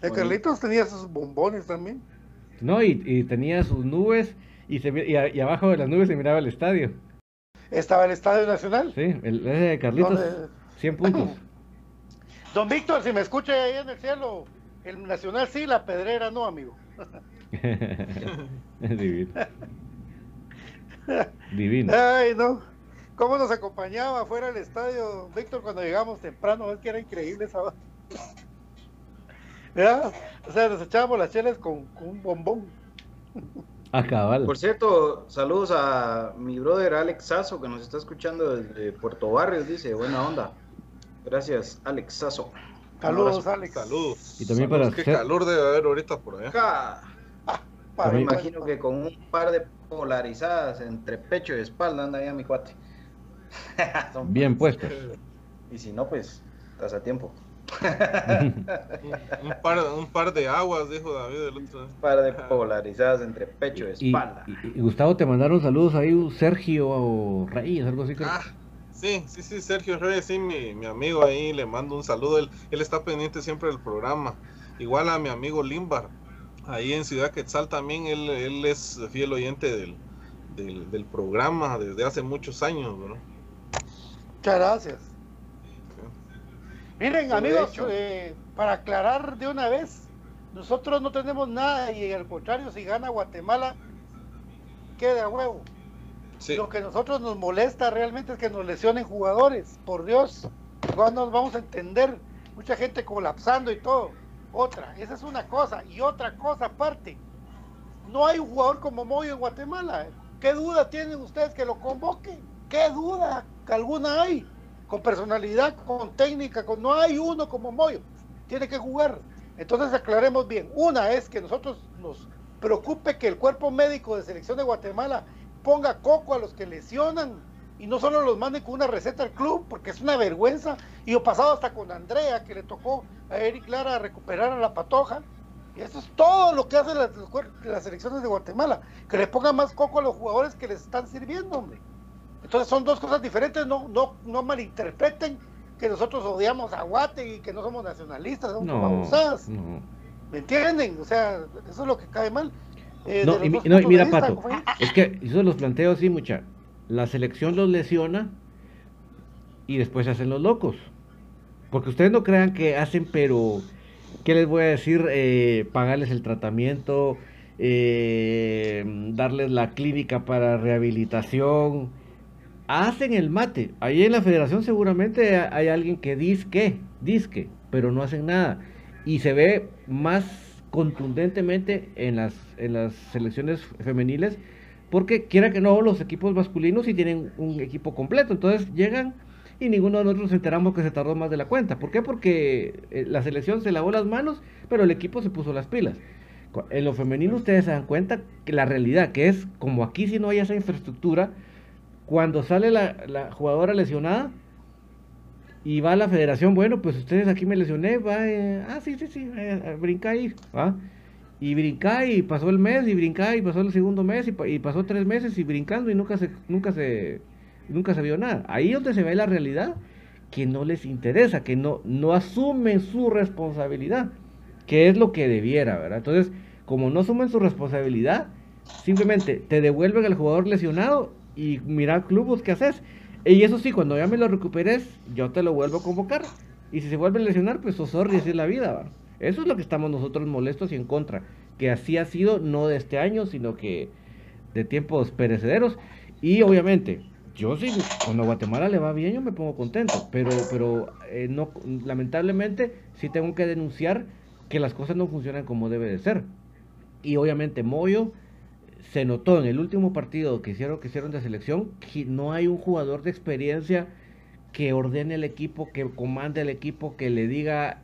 De Carlitos tenía sus bombones también. No, y, tenía sus nubes y, se, y, abajo de las nubes se miraba el estadio. ¿Estaba el Estadio Nacional? Sí, el, ese de Carlitos, 100 puntos. Don Víctor, si me escucha ahí en el cielo, el Nacional sí, la Pedrera no, amigo. Divino. Divino. Ay, no. ¿Cómo nos acompañaba afuera del estadio, Víctor, cuando llegamos temprano? Es que era increíble esa. O sea, nos echábamos las chelas con, un bombón. Ah, cabal. Por cierto, saludos a mi brother Alex Sasso, que nos está escuchando desde Puerto Barrios, dice, buena onda. Gracias, Alex Sasso. Saludos, Alex. Saludos. Y también para... Qué calor debe haber ahorita por allá. Me imagino que con un par de polarizadas entre pecho y espalda anda ya mi cuate. Bien puesto. Y si no, pues estás a tiempo. un, par, un, par, de aguas, dijo David Un par de polarizadas entre pecho y espalda. Y, Gustavo, te mandaron saludos ahí, Sergio o Reyes, algo así. Ah, sí, sí, sí, Sergio Reyes, sí, mi, mi, amigo ahí, le mando un saludo. Él, él está pendiente siempre del programa. Igual a mi amigo Limbar, ahí en Ciudad Quetzal también, él, él es fiel oyente del, del, del programa desde hace muchos años, ¿no? Muchas gracias. Miren, amigos, eh, para aclarar de una vez, nosotros no tenemos nada y al contrario, si gana Guatemala, queda huevo. Lo que a nosotros nos molesta realmente es que nos lesionen jugadores, por Dios. ¿Cuándo nos vamos a entender? Mucha gente colapsando y todo. Otra, esa es una cosa. Y otra cosa aparte, no hay un jugador como Moyo en Guatemala. ¿Qué duda tienen ustedes que lo convoquen? ¿Qué duda alguna hay? Con personalidad, con técnica, con no hay uno como Moyo. Tiene que jugar. Entonces aclaremos bien. Una es que nosotros nos preocupe que el cuerpo médico de selección de Guatemala ponga coco a los que lesionan y no solo los manden con una receta al club, porque es una vergüenza. Y he pasado hasta con Andrea, que le tocó a Eric Lara recuperar a la patoja. Y eso es todo lo que hacen las, las selecciones de Guatemala, que le pongan más coco a los jugadores que les están sirviendo, hombre. Entonces son dos cosas diferentes, no, no, no malinterpreten que nosotros odiamos a Guate y que no somos nacionalistas, somos no, ¿Me entienden? O sea, eso es lo que cae mal. Eh, no, y, mira, Pato, es que yo los planteo así, mucha. La selección los lesiona y después se hacen los locos. Porque ustedes no crean que hacen, pero, ¿qué les voy a decir? Eh, pagarles el tratamiento, eh, darles la clínica para rehabilitación. Hacen el mate. Ahí en la federación seguramente hay alguien que disque, disque, pero no hacen nada. Y se ve más contundentemente en las, en las selecciones femeniles, porque quiera que no, los equipos masculinos sí tienen un equipo completo, entonces llegan y ninguno de nosotros nos enteramos que se tardó más de la cuenta. ¿Por qué? Porque eh, la selección se lavó las manos, pero el equipo se puso las pilas. En lo femenino ustedes se dan cuenta que la realidad, que es como aquí si no hay esa infraestructura, cuando sale la, la jugadora lesionada, y va a la federación, bueno, pues ustedes aquí me lesioné, va, eh, ah, sí, sí, sí, eh, brinca ahí, ¿va? Y brinca y pasó el mes, y brinca y pasó el segundo mes, y, pasó tres meses, y brincando, y nunca se, nunca se, nunca se vio nada. Ahí donde se ve la realidad, que no les interesa, que no, no asumen su responsabilidad, que es lo que debiera, ¿verdad? Entonces, como no asumen su responsabilidad, simplemente te devuelven al jugador lesionado y mira clubes ¿qué haces? Y eso sí, cuando ya me lo recuperes, yo te lo vuelvo a convocar. Y si se vuelve a lesionar, pues oh, sorry, es la vida, ¿va? Eso es lo que estamos nosotros molestos y en contra. Que así ha sido, no de este año, sino que de tiempos perecederos. Y obviamente, yo sí, cuando a Guatemala le va bien, yo me pongo contento. Pero, pero eh, no, lamentablemente, sí tengo que denunciar que las cosas no funcionan como debe de ser. Y obviamente, Moyo se notó en el último partido que hicieron, que hicieron de selección que no hay un jugador de experiencia que ordene el equipo, que comande el equipo, que le diga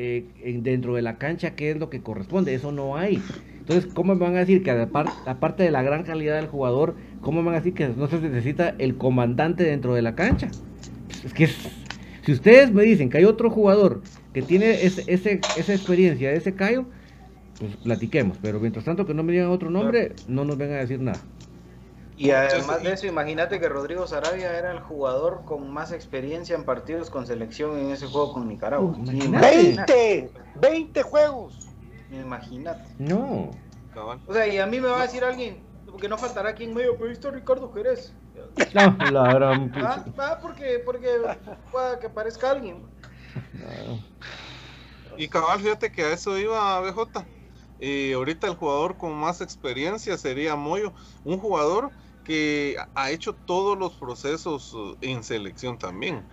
eh, dentro de la cancha qué es lo que corresponde. Eso no hay. Entonces, ¿cómo me van a decir que aparte de la gran calidad del jugador, cómo me van a decir que no se necesita el comandante dentro de la cancha? Es que si ustedes me dicen que hay otro jugador que tiene ese, esa experiencia, ese callo, pues platiquemos. Pero mientras tanto que no me digan otro nombre, no nos vengan a decir nada. Y además de eso, imagínate que Rodrigo Sarabia era el jugador con más experiencia en partidos con selección en ese juego con Nicaragua. 20, 20 juegos. Imagínate. No. O sea, y a mí me va a decir alguien, porque no faltará aquí en medio, pero visto Ricardo Jerez. No, la gran... Ah, ah, porque, porque pueda que aparezca alguien. Y cabal, fíjate que a eso iba BJ y ahorita el jugador con más experiencia sería Moyo, un jugador que ha hecho todos los procesos uh, en selección también.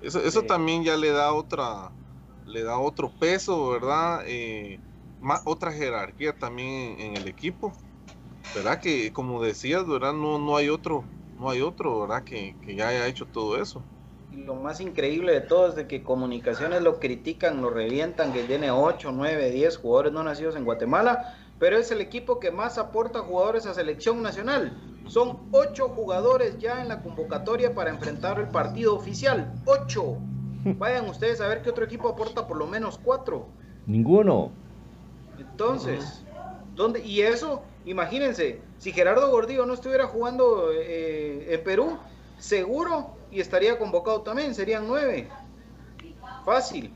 Eso, eso también ya le da otra, le da otro peso, ¿verdad? Eh, otra jerarquía también en, el equipo. ¿Verdad? Que como decías, ¿verdad? No, no hay otro, no hay otro, ¿verdad? Que, que ya haya hecho todo eso lo más increíble de todo es de que comunicaciones lo critican, lo revientan, que tiene 8, 9, 10 jugadores no nacidos en Guatemala, pero es el equipo que más aporta jugadores a selección nacional. Son 8 jugadores ya en la convocatoria para enfrentar el partido oficial. 8. Vayan ustedes a ver qué otro equipo aporta por lo menos 4. Ninguno. Entonces, ¿dónde? Y eso, imagínense, si Gerardo Gordillo no estuviera jugando eh, en Perú, seguro y estaría convocado también, serían nueve. Fácil.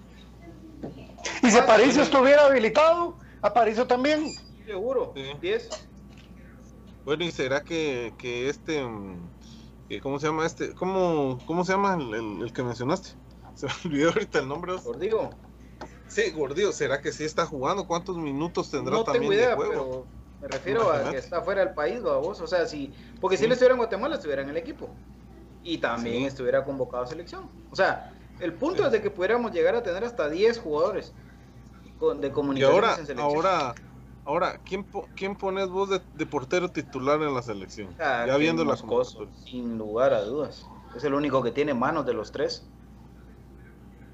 ¿Y si Aparicio estuviera habilitado? ¿Aparicio también? Seguro, diez. Bueno, ¿y será que, este, ¿cómo se llama este? ¿Cómo, cómo se llama el, que mencionaste? Se me olvidó ahorita el nombre. Gordigo. Sí, Gordillo, ¿será que sí está jugando? ¿Cuántos minutos tendrá también de juego? Me refiero a que está fuera del país, vos. O sea, si. Porque si él estuviera en Guatemala, estuviera en el equipo. Y también estuviera convocado a selección. O sea, el punto es de que pudiéramos llegar a tener hasta 10 jugadores de comunicación. Y ahora, ahora, ahora, ¿quién, ¿quién pones vos de, portero titular en la selección? Ah, ya viendo las cosas. Sin lugar a dudas. Es el único que tiene manos de los tres.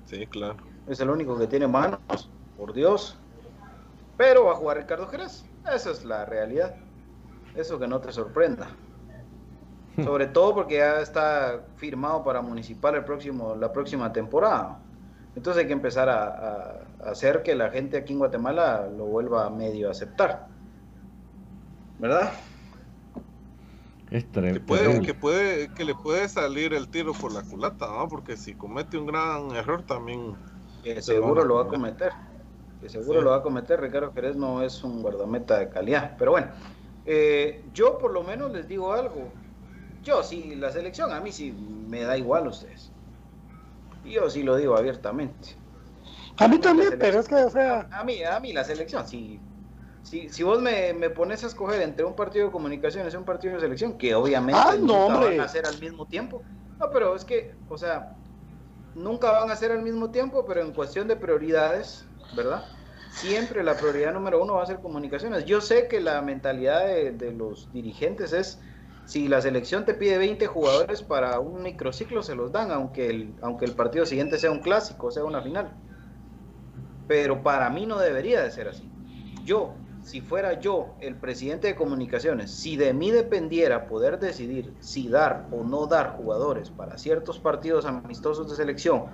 Sí, claro. Es el único que tiene manos, por Dios. Pero va a jugar Ricardo Jerez. Esa es la realidad. Eso que no te sorprenda. Sobre todo porque ya está firmado para Municipal el próximo, la próxima temporada. Entonces hay que empezar a, hacer que la gente aquí en Guatemala lo vuelva a medio a aceptar. ¿Verdad? Es que, puede, que, puede, que le puede salir el tiro por la culata, ¿no? Porque si comete un gran error también... seguro lo va a cometer que seguro lo va a cometer. Ricardo Jerez no es un guardameta de calidad. Pero bueno, eh, yo por lo menos les digo algo. Yo sí, la selección a mí sí me da igual a ustedes. Yo sí lo digo abiertamente. A mí también, pero es que, o sea... A, mí, a mí la selección, si, si, si vos me, me, pones a escoger entre un partido de comunicaciones y un partido de selección, que obviamente ah, no, van a hacer al mismo tiempo. No, pero es que, o sea, nunca van a hacer al mismo tiempo, pero en cuestión de prioridades, ¿verdad? Siempre la prioridad número uno va a ser comunicaciones. Yo sé que la mentalidad de, los dirigentes es, si la selección te pide 20 jugadores para un microciclo, se los dan, aunque el, aunque el partido siguiente sea un clásico, sea una final. Pero para mí no debería de ser así. Yo, si fuera yo el presidente de comunicaciones, si de mí dependiera poder decidir si dar o no dar jugadores para ciertos partidos amistosos de selección,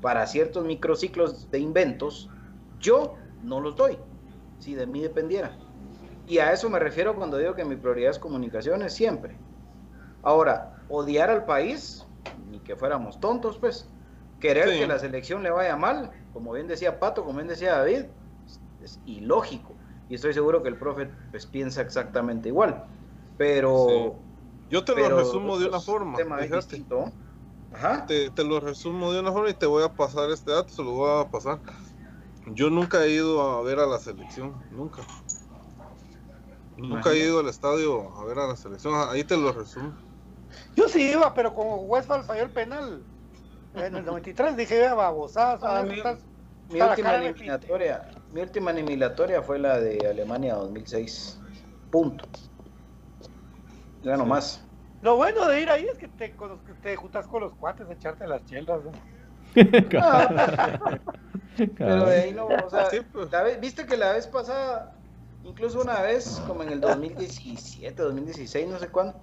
para ciertos microciclos de inventos, yo no los doy, si de mí dependiera. Y a eso me refiero cuando digo que mi prioridad es comunicaciones, siempre. Ahora, odiar al país, ni que fuéramos tontos, pues. Querer que la selección le vaya mal, como bien decía Pato, como bien decía David, es, ilógico. Y estoy seguro que el profe pues, piensa exactamente igual. Pero... Yo te lo resumo de una forma. Ajá. Te, te, lo resumo de una forma y te voy a pasar este dato, se lo voy a pasar. Yo nunca he ido a ver a la selección, nunca. Nunca he ido al estadio a ver a la selección, ahí te lo resumo. Yo sí iba, pero como Westphal falló el penal en el 93, dije, babosadas. Ah, mi, mi última eliminatoria, mi última eliminatoria fue la de Alemania 2006. Punto. Ya no más. Lo bueno de ir ahí es que te, te juntas con los cuates a echarte las chelas. Pero de ahí no, o sea, pues. viste que la vez pasada, incluso una vez, como en el 2017, 2016, no sé cuándo,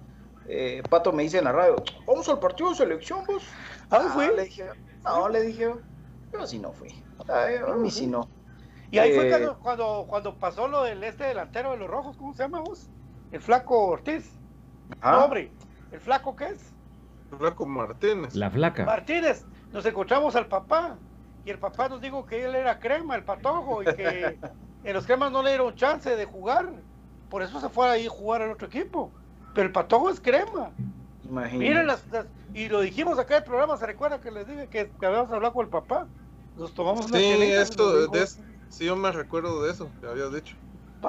eh, Pato me dice en la radio, vamos al partido de selección, vos. Ah, fui. Le dije, no, le dije, yo sí no fui. A mí sí no. Y ahí fue eh, cuando, cuando, pasó lo del este delantero de los rojos, ¿cómo se llama vos? El flaco Ortiz. hombre, ¿el flaco qué es? El flaco Martínez. La flaca. Martínez, nos encontramos al papá y el papá nos dijo que él era crema, el patojo, y que en los cremas no le dieron chance de jugar. Por eso se fue ahí a jugar al otro equipo. Pero el patojo es crema. Miren las, y lo dijimos acá en el programa, ¿se recuerda que les dije que, habíamos hablado con el papá? Nos tomamos una Sí, esto, sí, yo me recuerdo de eso que habías dicho.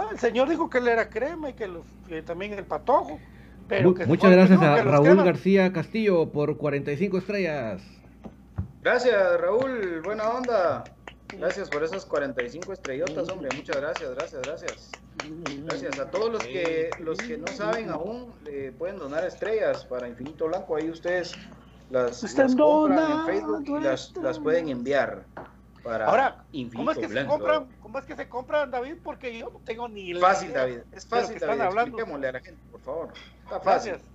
el señor dijo que él era crema y que, los, también el patojo. Pero muchas gracias a Raúl García Castillo por 45 estrellas. Gracias, Raúl. Buena onda. Gracias por esas 45 estrellotas, hombre. Muchas gracias, gracias, gracias. Gracias a todos los que los que no saben aún, le pueden donar estrellas para Infinito Blanco. Ahí ustedes las, compran en Facebook y las, las pueden enviar para Ahora, Infinito ¿cómo es que Se compran, ¿Cómo es que se compran, David? Porque yo no tengo ni Fácil, David. Es fácil, David. Expliquémosle a la gente, por favor. Está fácil. Gracias.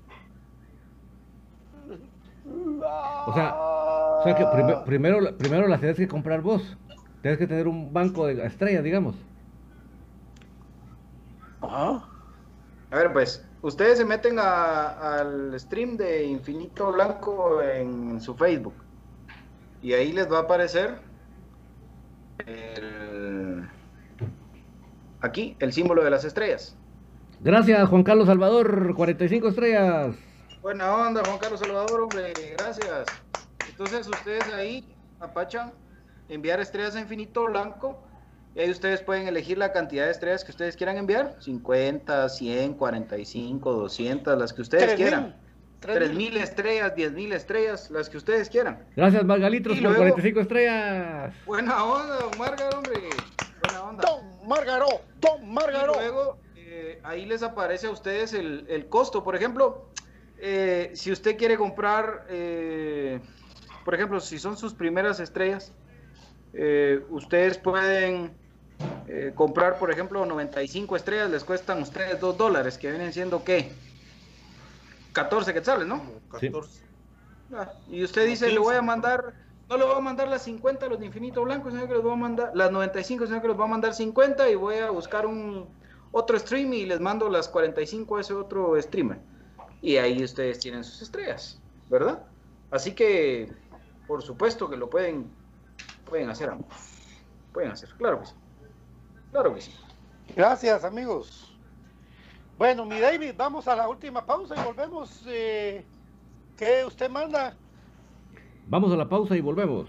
O sea, o sea que primero, primero las tienes que comprar vos. Tienes que tener un banco de estrellas, digamos. A ver, pues, ustedes se meten al stream de Infinito Blanco en su Facebook. Y ahí les va a aparecer aquí el símbolo de las estrellas. Gracias, Juan Carlos Salvador, 45 estrellas. Buena onda, Juan Carlos Salvador, hombre, gracias. Entonces ustedes ahí apachan enviar estrellas a infinito blanco Y ahí ustedes pueden elegir la cantidad de estrellas que ustedes quieran enviar. 50, 100, 45, 200, las que ustedes quieran. 3000 estrellas, 10000 estrellas, las que ustedes quieran. Gracias, Margalitros, por 45 estrellas. Buena onda, don Margar, hombre. Buena onda. Don Margaro, Don Margaro. Y luego, eh, ahí les aparece a ustedes el, el costo. Por ejemplo, eh, si usted quiere comprar, eh, por ejemplo, si son sus primeras estrellas, ustedes pueden eh, comprar, por ejemplo, 95 estrellas les cuestan a ustedes 2 dólares, que vienen siendo ¿qué? 14 quetzales, ¿no? 14. Ah, y usted dice, le voy a mandar, no le voy a mandar las 50 los de infinito blanco, sino que les voy a mandar las 95, sino que les voy a mandar 50 y voy a buscar un otro stream y les mando las 45 a ese otro streamer. Y ahí ustedes tienen sus estrellas, ¿verdad? Así que, por supuesto que lo pueden, pueden hacer ambos. Pueden hacer, claro que sí. Claro que sí. Gracias, amigos. Bueno, mi David, vamos a la última pausa y volvemos. Eh, ¿Qué usted manda? Vamos a la pausa y volvemos.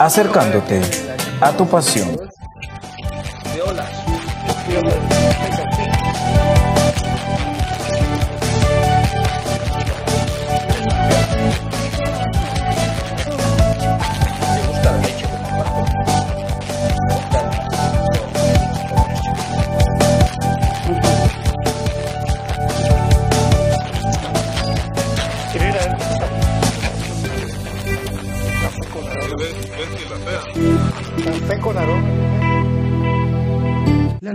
acercándote a tu pasión.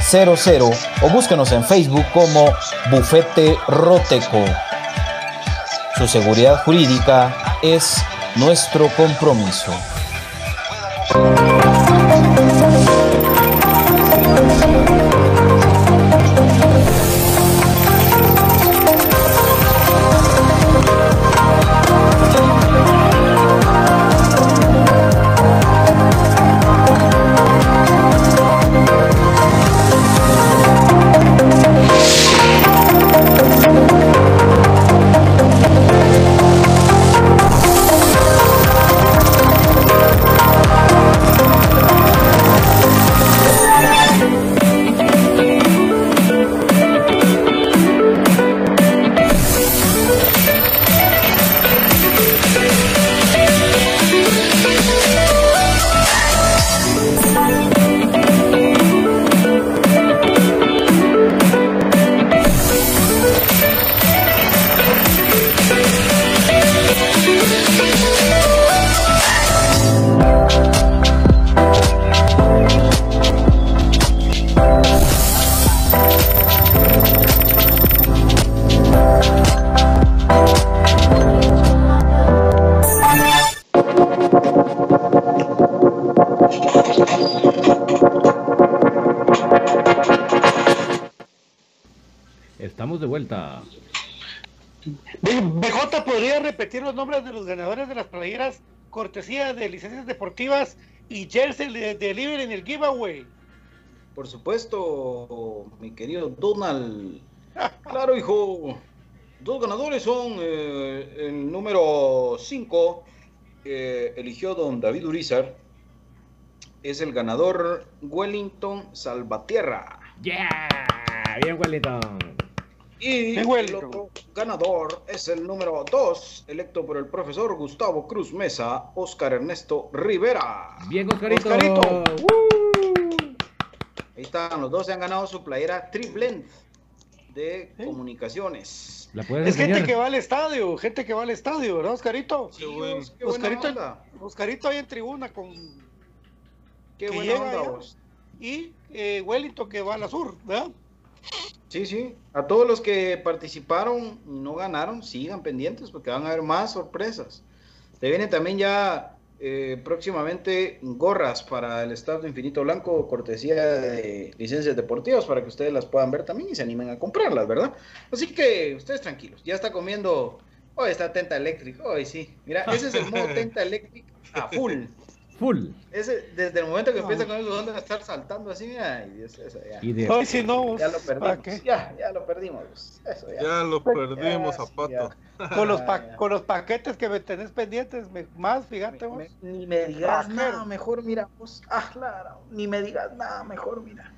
4900 o búsquenos en Facebook como Bufete Roteco. Su seguridad jurídica es nuestro compromiso. Deportivas y jersey de delivery en el giveaway. Por supuesto, mi querido Donald. Claro, hijo. Dos ganadores son eh, el número 5, que eligió don David Urizar. Es el ganador Wellington Salvatierra. ¡Yeah! Bien, Wellington. Y el otro ganador es el número 2, electo por el profesor Gustavo Cruz Mesa, Oscar Ernesto Rivera. Bien, Oscarito. Oscarito. Ahí están, los dos se han ganado su playera Triplent de comunicaciones. es gente que va al estadio, gente que va al estadio, ¿verdad, Oscarito? Qué bueno. Oscarito, Oscarito ahí en tribuna con. Qué buena onda, Y eh, Wellington que va a la sur, ¿verdad? Sí, sí. A todos los que participaron y no ganaron, sigan pendientes porque van a haber más sorpresas. Te vienen también ya eh, próximamente gorras para el Estado Infinito Blanco, cortesía de licencias deportivas, para que ustedes las puedan ver también y se animen a comprarlas, ¿verdad? Así que ustedes tranquilos, ya está comiendo, hoy está Tenta Electric, hoy sí, mira, ese es el modo Tenta Electric a full. Full. Ese, desde el momento que empieza con esos donde a estar saltando así, ay, eso, ya. Y de... si no, ya lo perdimos. Ya, ya lo perdimos. Eso, ya. ya lo perdimos, zapato. Con los, con los paquetes que me tenés pendientes, más, fíjate vos. ni me digas nada, mejor mira vos. Ah, claro. Ni me digas nada, mejor mira.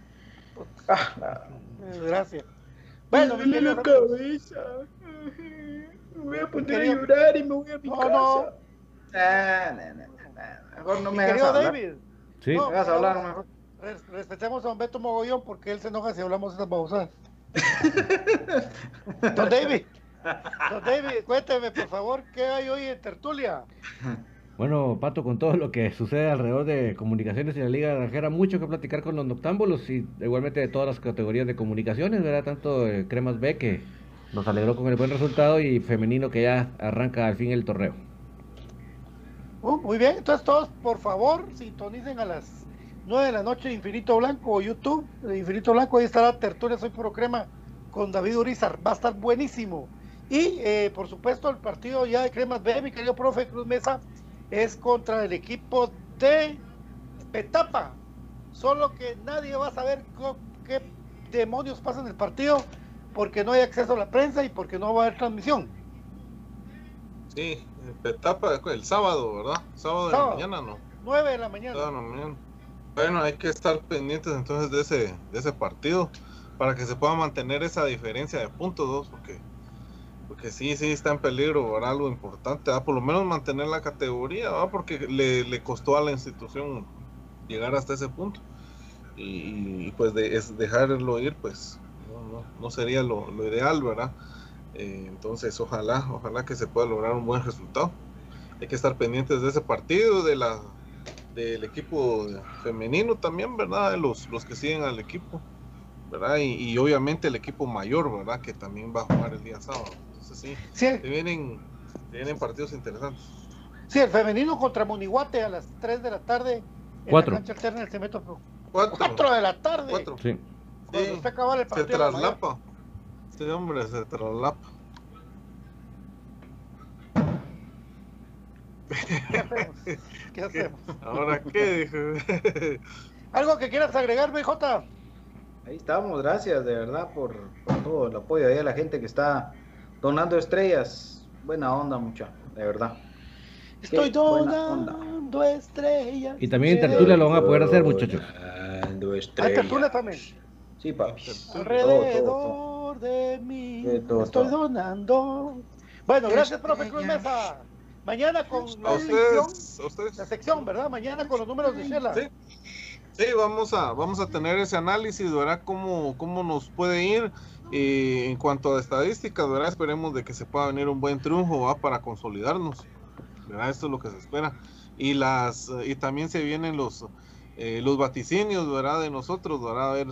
Ah, claro. Gracias. Bueno, me duele la cabeza. Me voy a poner a llorar y me voy a mi no, casa. No. Nah, nah. Mejor no me hagas hablar. David. Sí. No, me hagas hablar mejor. Respetemos a don Beto Mogollón porque él se enoja si hablamos de estas babosadas. don David. Don David, cuénteme por favor, ¿qué hay hoy en Tertulia? Bueno, Pato, con todo lo que sucede alrededor de comunicaciones y la Liga Granjera, mucho que platicar con los noctámbulos y igualmente de todas las categorías de comunicaciones, ¿verdad? Tanto Cremas B que nos alegró con el buen resultado y femenino que ya arranca al fin el torneo. Uh, muy bien, entonces todos por favor sintonicen a las 9 de la noche Infinito Blanco o YouTube de Infinito Blanco, ahí estará Tertulia Soy Puro Crema con David Urizar, va a estar buenísimo. Y eh, por supuesto el partido ya de Cremas B, mi querido profe Cruz Mesa, es contra el equipo de Petapa. Solo que nadie va a saber qué demonios pasa en el partido porque no hay acceso a la prensa y porque no va a haber transmisión. Sí, etapa el sábado, ¿verdad? Sábado, de la mañana, ¿no? 9 de la mañana. Bueno, hay que estar pendientes entonces de ese, de ese partido para que se pueda mantener esa diferencia de puntos, dos, porque, porque sí, sí está en peligro, ¿verdad? Algo importante, por lo menos mantener la categoría, ¿verdad? Porque le, le costó a la institución llegar hasta ese punto. Y, pues de, es dejarlo ir, pues no, no, sería lo, lo ideal, ¿verdad? Eh, entonces, ojalá, ojalá que se pueda lograr un buen resultado. Hay que estar pendientes de ese partido, de la del equipo femenino también, ¿verdad? De los, los que siguen al equipo, ¿verdad? Y, obviamente el equipo mayor, ¿verdad? Que también va a jugar el día sábado. Entonces, sí, sí. vienen, vienen partidos interesantes. Sí, el femenino contra Monihuate a las 3 de la tarde. En Cuatro. La cancha alterna del Cuatro. Cuatro de la tarde. Cuatro. Sí. Cuando acabar el partido. Se traslapa. Este hombre se traslapa. ¿Qué hacemos? ¿Qué hacemos? ¿Ahora qué? Dijo? ¿Algo que quieras agregar, BJ? Ahí estamos, gracias de verdad por, todo el apoyo ahí a la gente que está donando estrellas. Buena onda, mucha, de verdad. Estoy donando estrellas. Y también en Tertulia lo van a poder hacer, muchachos. Ah, estrellas. ¿A Tertulia también? Sí, papi. Alrededor de mí. estoy donando. Bueno, gracias, profe Cruz Mesa. Mañana con la, sección, la sección, ¿verdad? Mañana con los números de Shela. Sí. Sí, vamos a, vamos a tener ese análisis, ¿verdad? Cómo, cómo nos puede ir y en cuanto a estadísticas, ¿verdad? Esperemos de que se pueda venir un buen triunfo. Para consolidarnos, ¿verdad? Esto es lo que se espera. Y las y también se vienen los eh, los vaticinios, ¿verdad? De nosotros, ¿verdad? A ver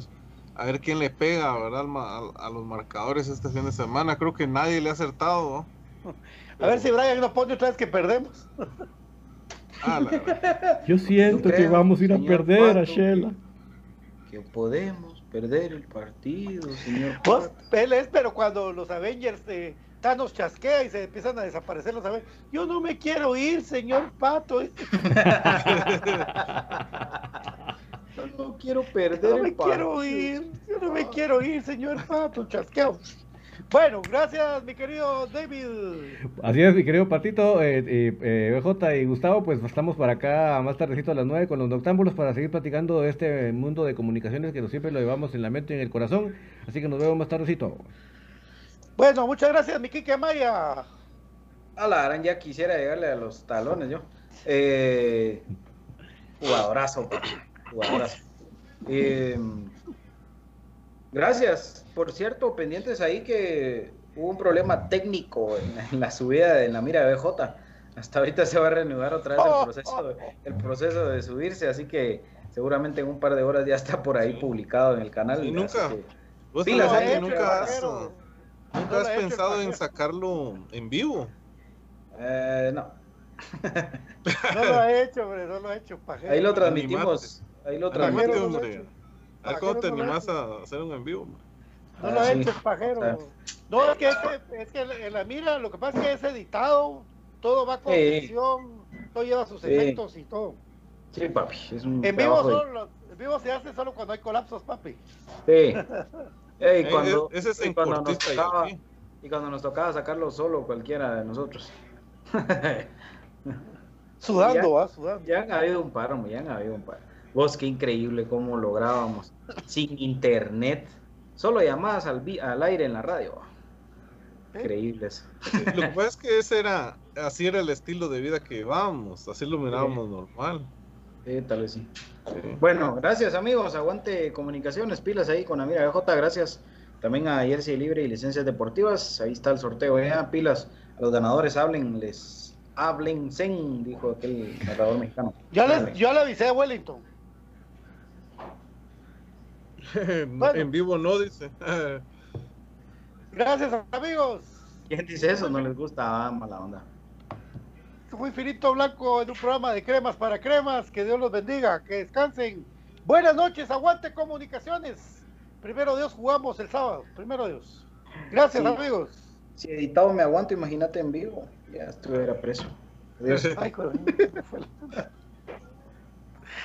a ver quién le pega, ¿verdad? A, los marcadores este fin de semana. Creo que nadie le ha acertado. A ver si Brian nos pone otra vez que perdemos. Yo siento que vamos a ir a perder a Shela. Que, podemos perder el partido, señor. Vos, él es, pero cuando los Avengers de Thanos chasquea y se empiezan a desaparecer los Avengers, yo no me quiero ir, señor Pato. yo no quiero perder no me quiero ir, yo no me quiero ir, señor Pato, chasqueo. Bueno, gracias, mi querido David. Así es, mi querido Patito, eh, eh, BJ y Gustavo, pues estamos para acá más tardecito a las 9 con los noctámbulos para seguir platicando de este mundo de comunicaciones que siempre lo llevamos en la mente y en el corazón. Así que nos vemos más tardecito. Bueno, muchas gracias, mi Kike Maya. A la gran ya quisiera llegarle a los talones yo. Eh, jugadorazo, jugadorazo. Eh, Gracias. Por cierto, pendientes ahí que hubo un problema técnico en, la subida de la mira de BJ. Hasta ahorita se va a reanudar otra vez el proceso, de, el proceso de subirse, así que seguramente en un par de horas ya está por ahí publicado en el canal. Y nunca, vos nunca has, nunca has pensado en sacarlo en vivo. Eh, no. no lo ha hecho, hombre, no lo ha hecho. Pajero. Ahí lo transmitimos. Ahí lo transmitimos. A ver cómo te animás a hacer un en vivo. No lo he hecho, es pajero. No, es que, es que, en la mira lo que pasa es que es editado, todo va con edición, todo lleva sus efectos y todo. Sí, papi. Es un en, vivo solo, en vivo se hace solo cuando hay colapsos, papi. Sí. y cuando, ese es en cuando nos tocaba, y cuando nos tocaba sacarlo solo cualquiera de nosotros. Sudando, ¿ah? Sudando. Ya han habido un par, ya han habido un par. Vos, qué increíble cómo lográbamos sin internet, solo llamadas al, al aire en la radio. Increíble eso. Lo que pasa es que ese era, así era el estilo de vida que llevábamos, así lo mirábamos normal. Sí, tal vez sí. Bueno, gracias amigos, aguante comunicaciones, pilas ahí con Amira BJ, gracias también a Jersey Libre y Licencias Deportivas, ahí está el sorteo, ya pilas, a los ganadores hablen, les hablen, sen, dijo aquel narrador mexicano. Ya, les, yo le avisé a Wellington. en vivo no, dice. Gracias, amigos. ¿Quién dice eso? No les gusta, ah, mala onda. Fue Infinito Blanco en un programa de cremas para cremas. Que Dios los bendiga, que descansen. Buenas noches, aguante comunicaciones. Primero Dios jugamos el sábado. Primero Dios. Gracias, amigos. Si editado me aguanto, imagínate en vivo. Ya estuviera preso. Adiós. Ay,